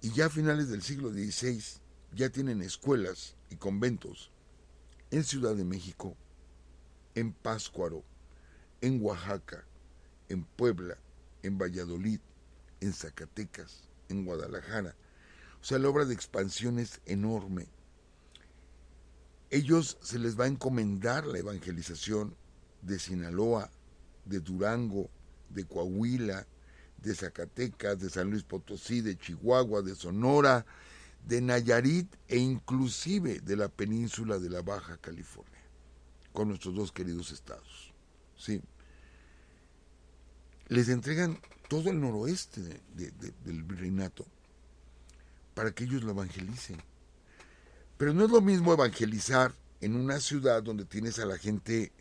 Speaker 2: y ya a finales del siglo XVI ya tienen escuelas y conventos en Ciudad de México, en Páscuaro, en Oaxaca, en Puebla, en Valladolid, en Zacatecas, en Guadalajara. O sea, la obra de expansión es enorme. Ellos se les va a encomendar la evangelización de Sinaloa, de Durango, de Coahuila, de Zacatecas, de San Luis Potosí, de Chihuahua, de Sonora, de Nayarit e inclusive de la península de la Baja California, con nuestros dos queridos estados. Sí. Les entregan todo el noroeste del virreinato para que ellos lo evangelicen. Pero no es lo mismo evangelizar en una ciudad donde tienes a la gente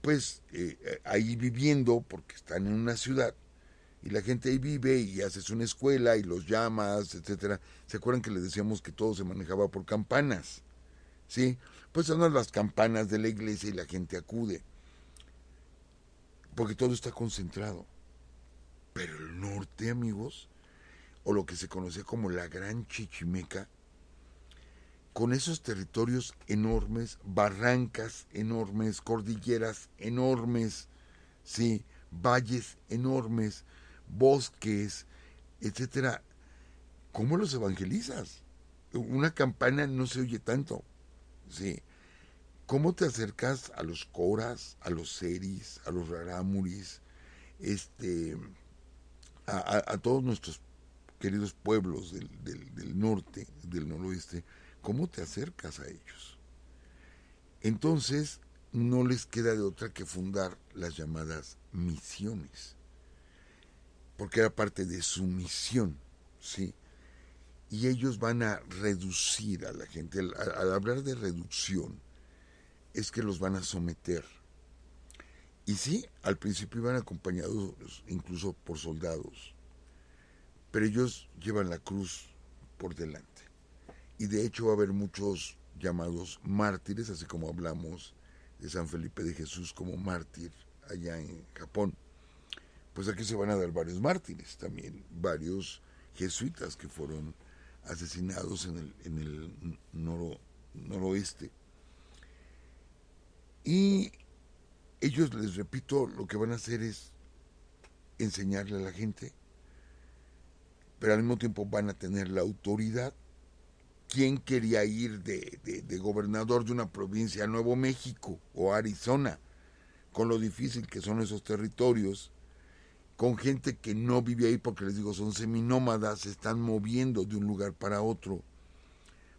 Speaker 2: pues eh, ahí viviendo, porque están en una ciudad, y la gente ahí vive y haces una escuela y los llamas, etcétera. ¿Se acuerdan que les decíamos que todo se manejaba por campanas? ¿Sí? Pues son las campanas de la iglesia y la gente acude. Porque todo está concentrado. Pero el norte, amigos, o lo que se conocía como la Gran Chichimeca, con esos territorios enormes, barrancas enormes, cordilleras enormes, sí, valles enormes, bosques, etcétera. ¿Cómo los evangelizas? Una campana no se oye tanto. Sí. ¿Cómo te acercas a los coras, a los seris, a los rarámuris, este, a, todos nuestros queridos pueblos del, del norte, del noroeste? ¿Cómo te acercas a ellos? Entonces, no les queda de otra que fundar las llamadas misiones, porque era parte de su misión, ¿sí? Y ellos van a reducir a la gente, al, al hablar de reducción, es que los van a someter. Y sí, al principio iban acompañados incluso por soldados, pero ellos llevan la cruz por delante y de hecho va a haber muchos llamados mártires, así como hablamos de San Felipe de Jesús como mártir allá en Japón. Pues aquí se van a dar varios mártires, también varios jesuitas que fueron asesinados en el, en el noroeste. Y ellos, les repito, lo que van a hacer es enseñarle a la gente, pero al mismo tiempo van a tener la autoridad ¿quién quería ir de, gobernador de una provincia a Nuevo México o Arizona? Con lo difícil que son esos territorios, con gente que no vive ahí porque les digo, son seminómadas, se están moviendo de un lugar para otro.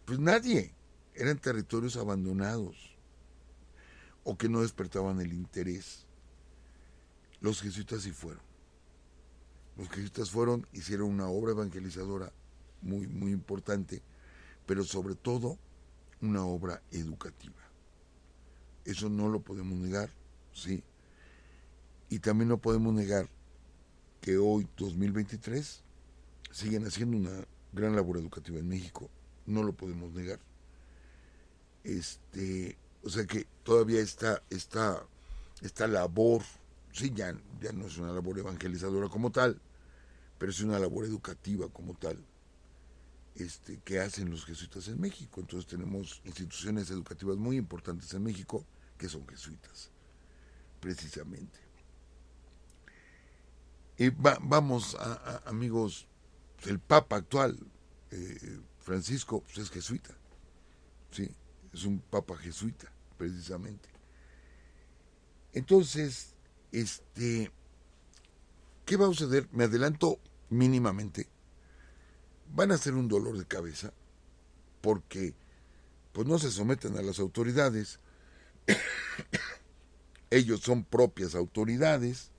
Speaker 2: Pues nadie, eran territorios abandonados o que no despertaban el interés. Los jesuitas sí fueron. Los jesuitas fueron, hicieron una obra evangelizadora muy, muy importante pero sobre todo una obra educativa. Eso no lo podemos negar, ¿sí? Y también no podemos negar que hoy, 2023, siguen haciendo una gran labor educativa en México. No lo podemos negar. Este, o sea que todavía está esta, esta labor, sí, ya, ya no es una labor evangelizadora como tal, pero es una labor educativa como tal este, que hacen los jesuitas en México. Entonces tenemos instituciones educativas muy importantes en México que son jesuitas, precisamente. Vamos, a, amigos, el Papa actual, eh, Francisco, pues es jesuita, sí, es un Papa jesuita, precisamente. Entonces, este, ¿qué va a suceder? Me adelanto mínimamente. Van a ser un dolor de cabeza porque pues no se someten a las autoridades. Ellos son propias autoridades.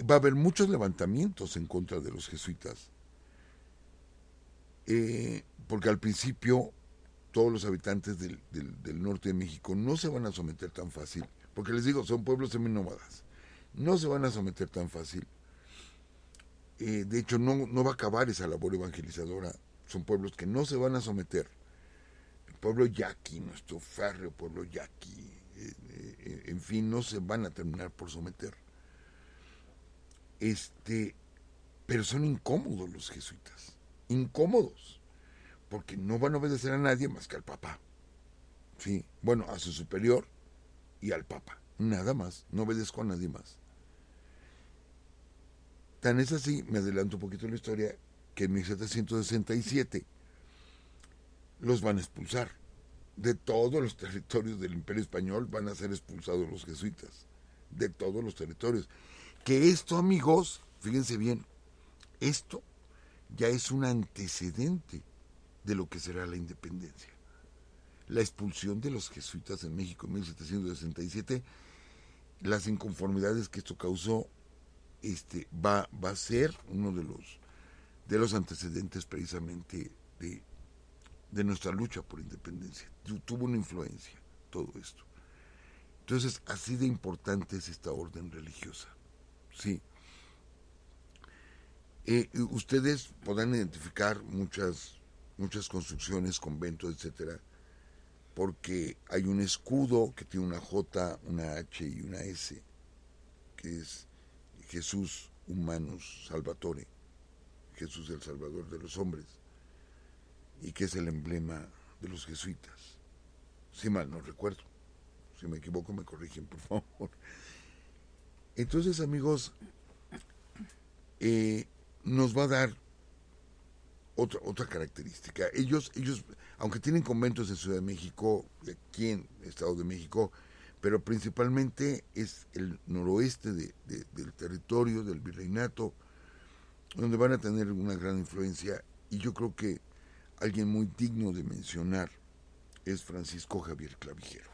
Speaker 2: Va a haber muchos levantamientos en contra de los jesuitas. Eh, porque al principio todos los habitantes del, norte de México no se van a someter tan fácil, porque les digo, son pueblos seminómadas, no se van a someter tan fácil. Eh, de hecho, no, no va a acabar esa labor evangelizadora, son pueblos que no se van a someter. El pueblo yaqui, nuestro férreo pueblo yaqui, eh, en fin, no se van a terminar por someter. Este, pero son incómodos los jesuitas, incómodos porque no van a obedecer a nadie más que al Papa. Sí, bueno, a su superior y al Papa, nada más, no obedezco a nadie más. Tan es así, me adelanto un poquito la historia, que en 1767 los van a expulsar. De todos los territorios del Imperio Español van a ser expulsados los jesuitas. De todos los territorios. Que esto, amigos, fíjense bien, esto ya es un antecedente de lo que será la independencia. La expulsión de los jesuitas en México en 1767, las inconformidades que esto causó, este, va, va a ser uno de los, de los antecedentes precisamente de, de nuestra lucha por independencia. Tuvo una influencia todo esto. Entonces, así de importante es esta orden religiosa. Sí. Eh, ustedes podrán identificar muchas muchas construcciones, conventos, etcétera, porque hay un escudo que tiene una J, una H y una S, que es Jesús Humanus Salvatore, Jesús el Salvador de los hombres, y que es el emblema de los jesuitas. Si mal no recuerdo, si me equivoco me corrigen, por favor. Entonces, amigos, eh, nos va a dar otra, otra característica. Ellos, ellos, aunque tienen conventos en Ciudad de México, aquí en Estado de México, pero principalmente es el noroeste del territorio del virreinato, donde van a tener una gran influencia. Y yo creo que alguien muy digno de mencionar es Francisco Javier Clavijero.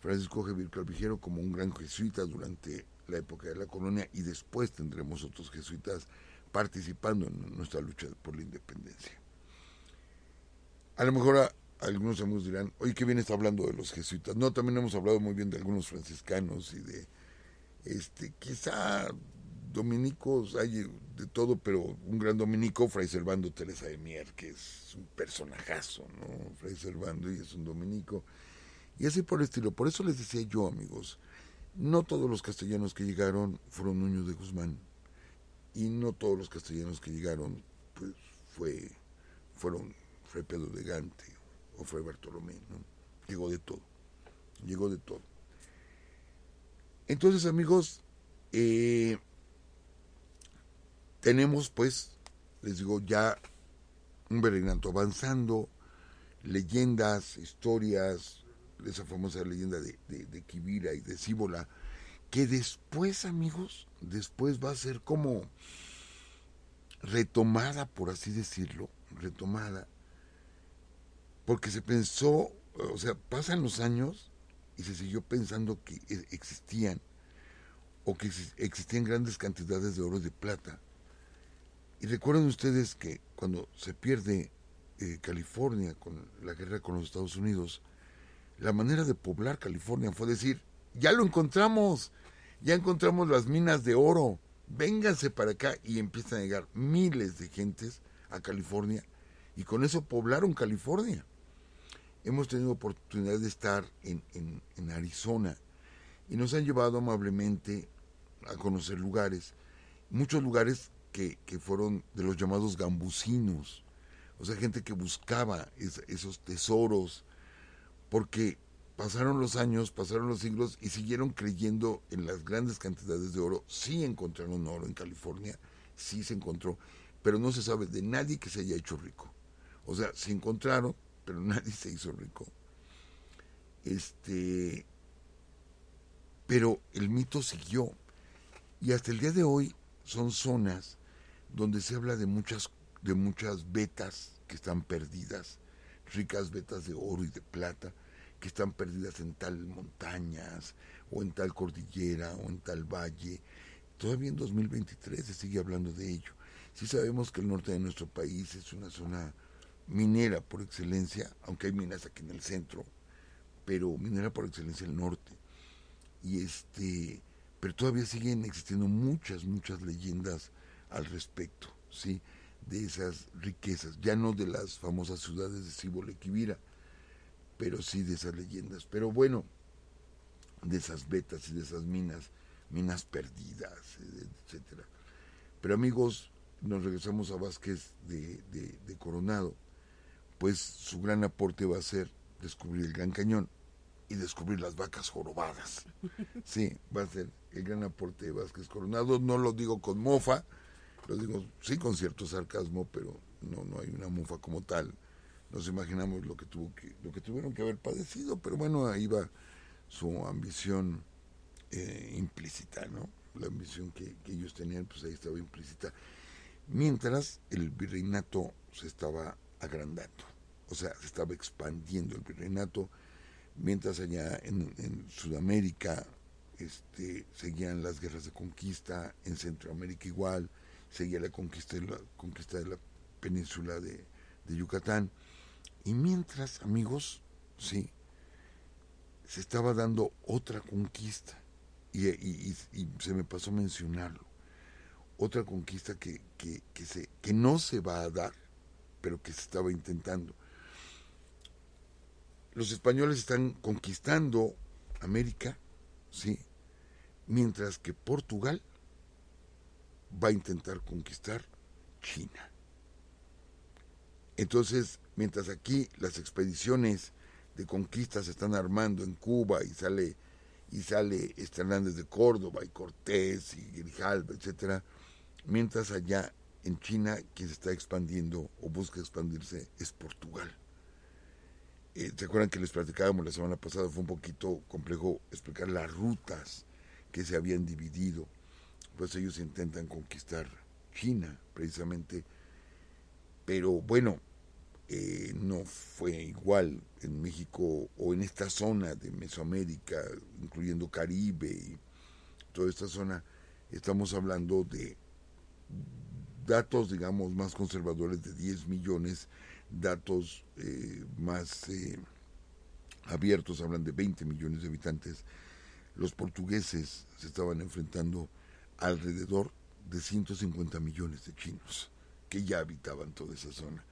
Speaker 2: Francisco Javier Clavijero como un gran jesuita durante la época de la colonia y después tendremos otros jesuitas participando en nuestra lucha por la independencia. A lo mejor algunos amigos dirán, oye, qué bien está hablando de los jesuitas. No, también hemos hablado muy bien de algunos franciscanos y de, este, quizá dominicos, hay de todo, pero un gran dominico, Fray Servando Teresa de Mier, que es un personajazo, ¿no? Fray Servando y es un dominico. Y así por el estilo. Por eso les decía yo, amigos, no todos los castellanos que llegaron fueron Nuño de Guzmán y no todos los castellanos que llegaron pues fue fueron fue Pedro de Gante o fue Bartolomé ¿no? llegó de todo llegó de todo entonces amigos eh, tenemos pues les digo ya un berenato avanzando leyendas historias esa famosa leyenda de, de, de Kibira y de Cíbola que después, amigos, después va a ser como retomada, por así decirlo, retomada, porque se pensó, o sea, pasan los años y se siguió pensando que e, existían o que existían grandes cantidades de oro y de plata. Y recuerden ustedes que cuando se pierde eh, California con la guerra con los Estados Unidos, la manera de poblar California fue decir, ya lo encontramos, ya encontramos las minas de oro, vénganse para acá y empiezan a llegar miles de gentes a California y con eso poblaron California. Hemos tenido oportunidad de estar en, en, Arizona y nos han llevado amablemente a conocer lugares, muchos lugares que, que fueron de los llamados gambusinos, o sea, gente que buscaba esos tesoros, porque pasaron los años, pasaron los siglos y siguieron creyendo en las grandes cantidades de oro. Sí encontraron oro en California, sí se encontró, pero no se sabe de nadie que se haya hecho rico. O sea, se encontraron, pero nadie se hizo rico. Este, pero el mito siguió y hasta el día de hoy son zonas donde se habla de muchas de muchas vetas que están perdidas, ricas vetas de oro y de plata que están perdidas en tal montañas o en tal cordillera o en tal valle. Todavía en 2023 se sigue hablando de ello. Sí sabemos que el norte de nuestro país es una zona minera por excelencia, aunque hay minas aquí en el centro, pero minera por excelencia el norte. Y este, pero todavía siguen existiendo muchas, muchas leyendas al respecto, ¿sí? De esas riquezas, ya no de las famosas ciudades de Cibole pero sí de esas leyendas. Pero bueno, de esas vetas y de esas minas, minas perdidas, etcétera. Pero amigos, nos regresamos a Vázquez de, de, Coronado, pues su gran aporte va a ser descubrir el Gran Cañón y descubrir las vacas jorobadas. Sí, va a ser el gran aporte de Vázquez Coronado. No lo digo con mofa, lo digo sí con cierto sarcasmo, pero no, no hay una mofa como tal nos imaginamos lo que tuvo que, lo que tuvieron que haber padecido, pero bueno, ahí va su ambición eh, implícita, ¿no? La ambición que, ellos tenían, pues ahí estaba implícita. Mientras el virreinato se estaba agrandando, o sea, se estaba expandiendo el virreinato, mientras allá en, en Sudamérica este, seguían las guerras de conquista, en Centroamérica igual, seguía la conquista de la, conquista de la península de, de Yucatán, y mientras, amigos, sí, se estaba dando otra conquista, y, se me pasó mencionarlo, otra conquista que, que, se, que no se va a dar, pero que se estaba intentando. Los españoles están conquistando América, sí, mientras que Portugal va a intentar conquistar China. Entonces, mientras aquí las expediciones de conquista se están armando en Cuba y sale y sale Hernández de Córdoba y Cortés y Grijalva, etcétera, mientras allá en China quien se está expandiendo o busca expandirse es Portugal. Eh, ¿Se acuerdan que les platicábamos la semana pasada? Fue un poquito complejo explicar las rutas que se habían dividido. Pues ellos intentan conquistar China, precisamente. Pero bueno, eh, no fue igual en México o en esta zona de Mesoamérica, incluyendo Caribe y toda esta zona, estamos hablando de datos, digamos, más conservadores de 10 millones, datos eh, más eh, abiertos, hablan de 20 millones de habitantes. Los portugueses se estaban enfrentando alrededor de 150 millones de chinos que ya habitaban toda esa zona.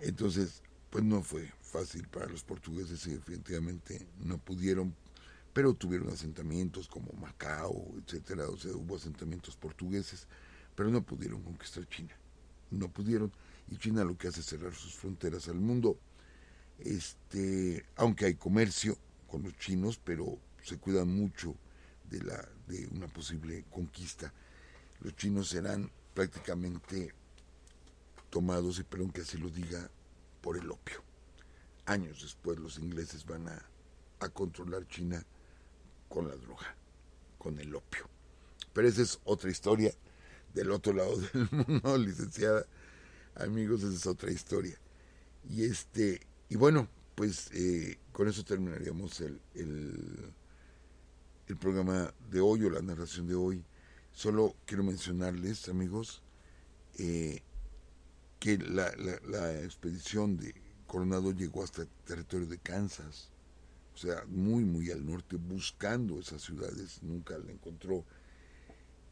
Speaker 2: Entonces, pues no fue fácil para los portugueses y definitivamente no pudieron, pero tuvieron asentamientos como Macao, etcétera, o sea, hubo asentamientos portugueses, pero no pudieron conquistar China. No pudieron y China lo que hace es cerrar sus fronteras al mundo. Este, aunque hay comercio con los chinos, pero se cuidan mucho de la de una posible conquista. Los chinos serán prácticamente tomados, y perdón que así lo diga, por el opio. Años después los ingleses van a, a controlar China con la droga, con el opio. Pero esa es otra historia del otro lado del mundo, licenciada. Amigos, esa es otra historia. Y este, y bueno, pues eh, con eso terminaríamos el, el, el, programa de hoy o la narración de hoy. Solo quiero mencionarles, amigos, eh, que la, la, expedición de Coronado llegó hasta el territorio de Kansas, o sea, muy, muy al norte, buscando esas ciudades, nunca la encontró,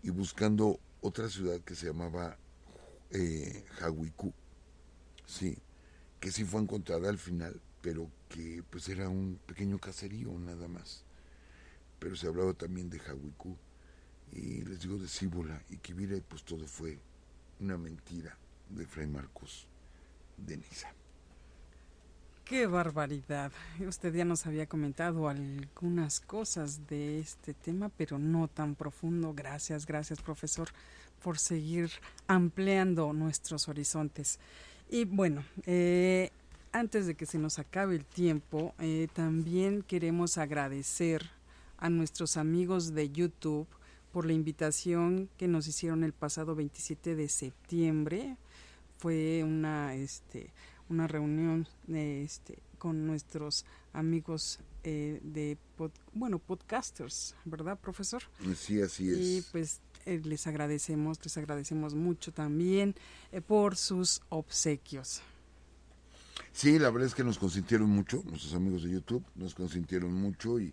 Speaker 2: y buscando otra ciudad que se llamaba eh, sí, que sí fue encontrada al final, pero que pues era un pequeño caserío nada más. Pero se hablaba también de Hawiku, y les digo de Cíbola y Kibira, y pues todo fue una mentira de Fray Marcos de Niza.
Speaker 1: Qué barbaridad. Usted ya nos había comentado algunas cosas de este tema, pero no tan profundo. Gracias, gracias, profesor, por seguir ampliando nuestros horizontes. Y bueno, eh, antes de que se nos acabe el tiempo, eh, también queremos agradecer a nuestros amigos de YouTube por la invitación que nos hicieron el pasado 27 de septiembre. Fue una, este, una reunión este, con nuestros amigos eh, de, bueno, podcasters, ¿verdad, profesor?
Speaker 2: Sí, así es.
Speaker 1: Y pues eh, les agradecemos, les agradecemos mucho también eh, por sus obsequios.
Speaker 2: Sí, la verdad es que nos consintieron mucho, nuestros amigos de YouTube nos consintieron mucho y,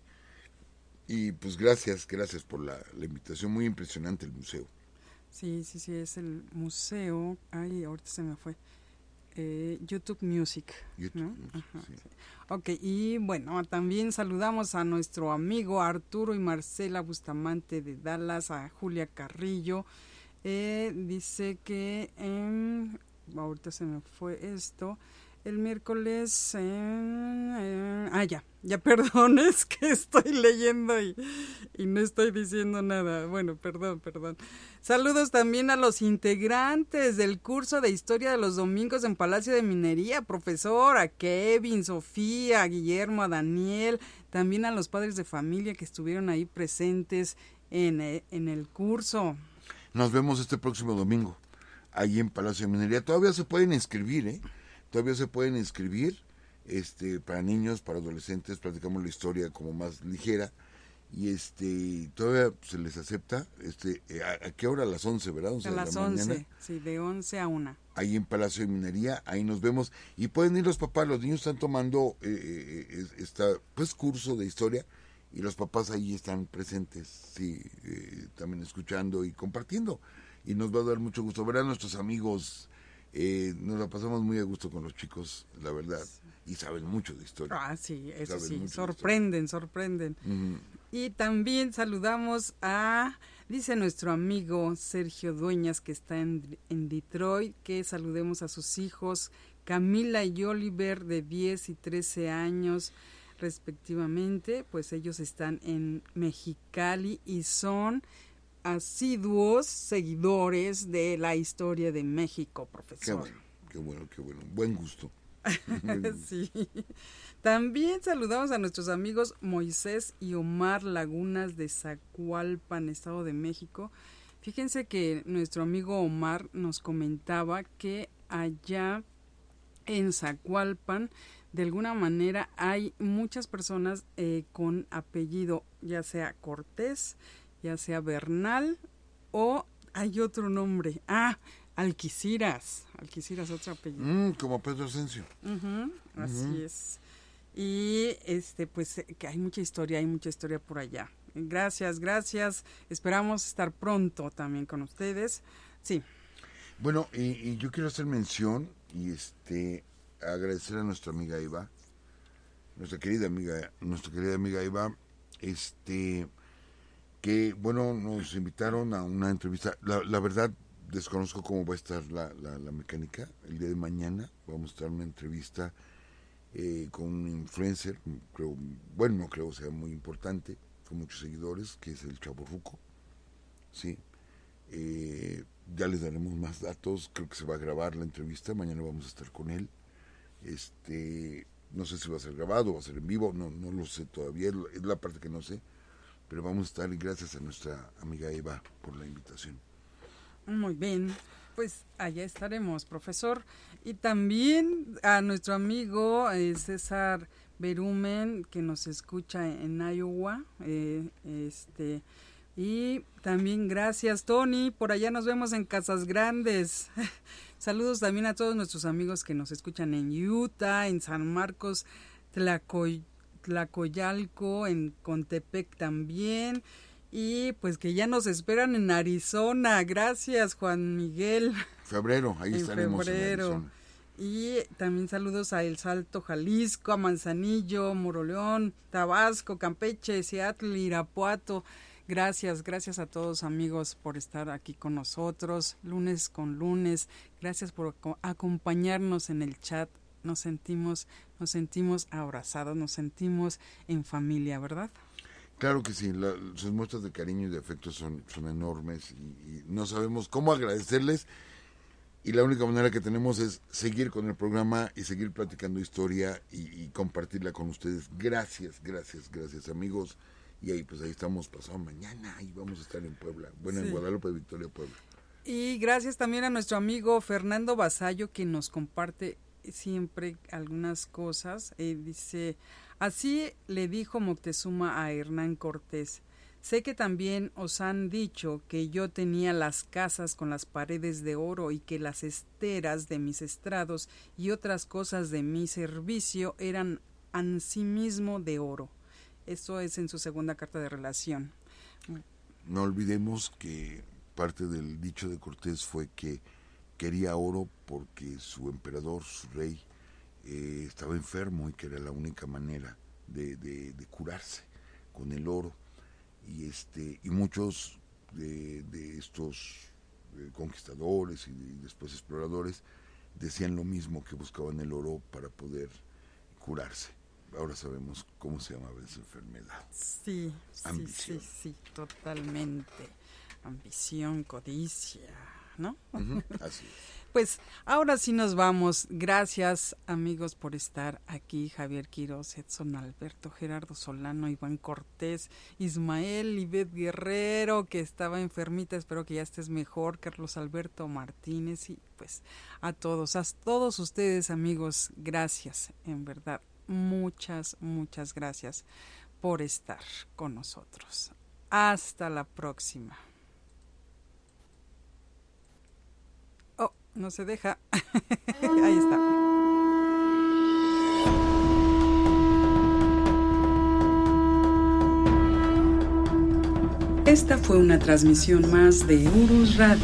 Speaker 2: y pues gracias, gracias por la, la invitación, muy impresionante el museo.
Speaker 1: Sí, sí, sí, es el museo, ay, ahorita se me fue, eh, YouTube Music.
Speaker 2: YouTube,
Speaker 1: Ok, y bueno, también saludamos a nuestro amigo Arturo y Marcela Bustamante de Dallas, a Julia Carrillo. Eh, dice que, ahorita se me fue esto, el miércoles. Eh, ah, ya, ya perdón, es que estoy leyendo y, no estoy diciendo nada. Bueno, perdón, perdón. Saludos también a los integrantes del curso de Historia de los Domingos en Palacio de Minería, profesor, a Kevin, Sofía, a Guillermo, a Daniel, también a los padres de familia que estuvieron ahí presentes en, eh, en el curso.
Speaker 2: Nos vemos este próximo domingo, ahí en Palacio de Minería. Todavía se pueden inscribir, ¿eh? Todavía se pueden inscribir este para niños, para adolescentes, platicamos la historia como más ligera y este todavía se les acepta este eh, ¿a, qué hora? a las 11, ¿verdad?
Speaker 1: a las 11, sí, de 11 a 1.
Speaker 2: Ahí en Palacio de Minería, ahí nos vemos y pueden ir los papás, los niños están tomando eh, eh, esta pues curso de historia y los papás ahí están presentes, sí, también escuchando y compartiendo y nos va a dar mucho gusto ver a nuestros amigos eh, nos la pasamos muy a gusto con los chicos, la verdad, y saben mucho de historia.
Speaker 1: Ah, sí, eso sí, sorprenden, sorprenden. Y también saludamos a, dice nuestro amigo Sergio Dueñas, que está en, en Detroit, que saludemos a sus hijos, Camila y Oliver, de 10 y 13 años respectivamente, pues ellos están en Mexicali y son asiduos seguidores de la historia de México, profesor.
Speaker 2: Qué bueno, qué bueno, qué bueno. Buen gusto.
Speaker 1: sí. También saludamos a nuestros amigos Moisés y Omar Lagunas de Zacualpan, Estado de México. Fíjense que nuestro amigo Omar nos comentaba que allá en Zacualpan, de alguna manera, hay muchas personas eh, con apellido, ya sea Cortés, ya sea Bernal o hay otro nombre. Ah, Alquiciras. Alquiciras, otro apellido.
Speaker 2: Mm, como Pedro Asensio.
Speaker 1: así es. Y este, pues eh, que hay mucha historia, hay mucha historia por allá. Gracias, gracias. Esperamos estar pronto también con ustedes. Sí.
Speaker 2: Bueno, y, y yo quiero hacer mención y este agradecer a nuestra amiga Eva, nuestra querida amiga, nuestra querida amiga Eva, este que, bueno, nos invitaron a una entrevista. La, verdad, desconozco cómo va a estar la, la, mecánica. El día de mañana vamos a estar una entrevista eh, con un influencer, creo, bueno, no creo sea muy importante, con muchos seguidores, que es el Chavo Ruco. Sí. Eh, ya les daremos más datos, creo que se va a grabar la entrevista, mañana vamos a estar con él. Este, no sé si va a ser grabado, va a ser en vivo, no, no lo sé todavía, es la parte que no sé pero vamos a estar y gracias a nuestra amiga Eva por la invitación.
Speaker 1: Muy bien, pues allá estaremos, profesor. Y también a nuestro amigo eh, César Berumen, que nos escucha en Iowa. Eh, este, y también gracias, Tony. Por allá nos vemos en Casas Grandes. Saludos también a todos nuestros amigos que nos escuchan en Utah, en San Marcos, Tlacoy Tlacoyalco, en Contepec también. Y pues que ya nos esperan en Arizona. Gracias, Juan Miguel.
Speaker 2: Febrero, ahí estaremos. Febrero.
Speaker 1: Y también saludos a El Salto, Jalisco, a Manzanillo, Moroleón, Tabasco, Campeche, Seattle, Irapuato. Gracias, gracias a todos amigos por estar aquí con nosotros, lunes con lunes. Gracias por acompañarnos en el chat nos sentimos, nos sentimos abrazados, nos sentimos en familia, ¿verdad?
Speaker 2: Claro que sí, sus muestras de cariño y de afecto son, son enormes y, no sabemos cómo agradecerles y la única manera que tenemos es seguir con el programa y seguir platicando historia y, compartirla con ustedes. Gracias, gracias, gracias amigos. Y ahí pues ahí estamos pasado mañana y vamos a estar en Puebla, bueno, en Guadalupe, Victoria, Puebla.
Speaker 1: Y gracias también a nuestro amigo Fernando Basallo que nos comparte siempre algunas cosas. Eh, dice, Así le dijo Moctezuma a Hernán Cortés. Sé que también os han dicho que yo tenía las casas con las paredes de oro y que las esteras de mis estrados y otras cosas de mi servicio eran ansimismo de oro. Eso es en su segunda carta de relación.
Speaker 2: No olvidemos que parte del dicho de Cortés fue que quería oro porque su emperador, su rey, eh, estaba enfermo y que era la única manera de, de, curarse con el oro. Y, este, y muchos de, estos eh, conquistadores y, después exploradores decían lo mismo, que buscaban el oro para poder curarse. Ahora sabemos cómo se llamaba esa enfermedad.
Speaker 1: Sí, sí, sí, totalmente. Ambición, codicia, ¿no?
Speaker 2: así es.
Speaker 1: Pues ahora sí nos vamos. Gracias amigos por estar aquí. Javier Quiroz, Edson Alberto, Gerardo Solano, Iván Cortés, Ismael, Ivette Guerrero, que estaba enfermita, espero que ya estés mejor, Carlos Alberto Martínez y pues a todos, a todos ustedes amigos, gracias, en verdad, muchas, muchas gracias por estar con nosotros. Hasta la próxima. No se deja. Ahí está. Esta fue una transmisión más de Urus Radio.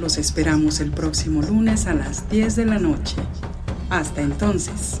Speaker 1: Los esperamos el próximo lunes a las 10 de la noche. Hasta entonces.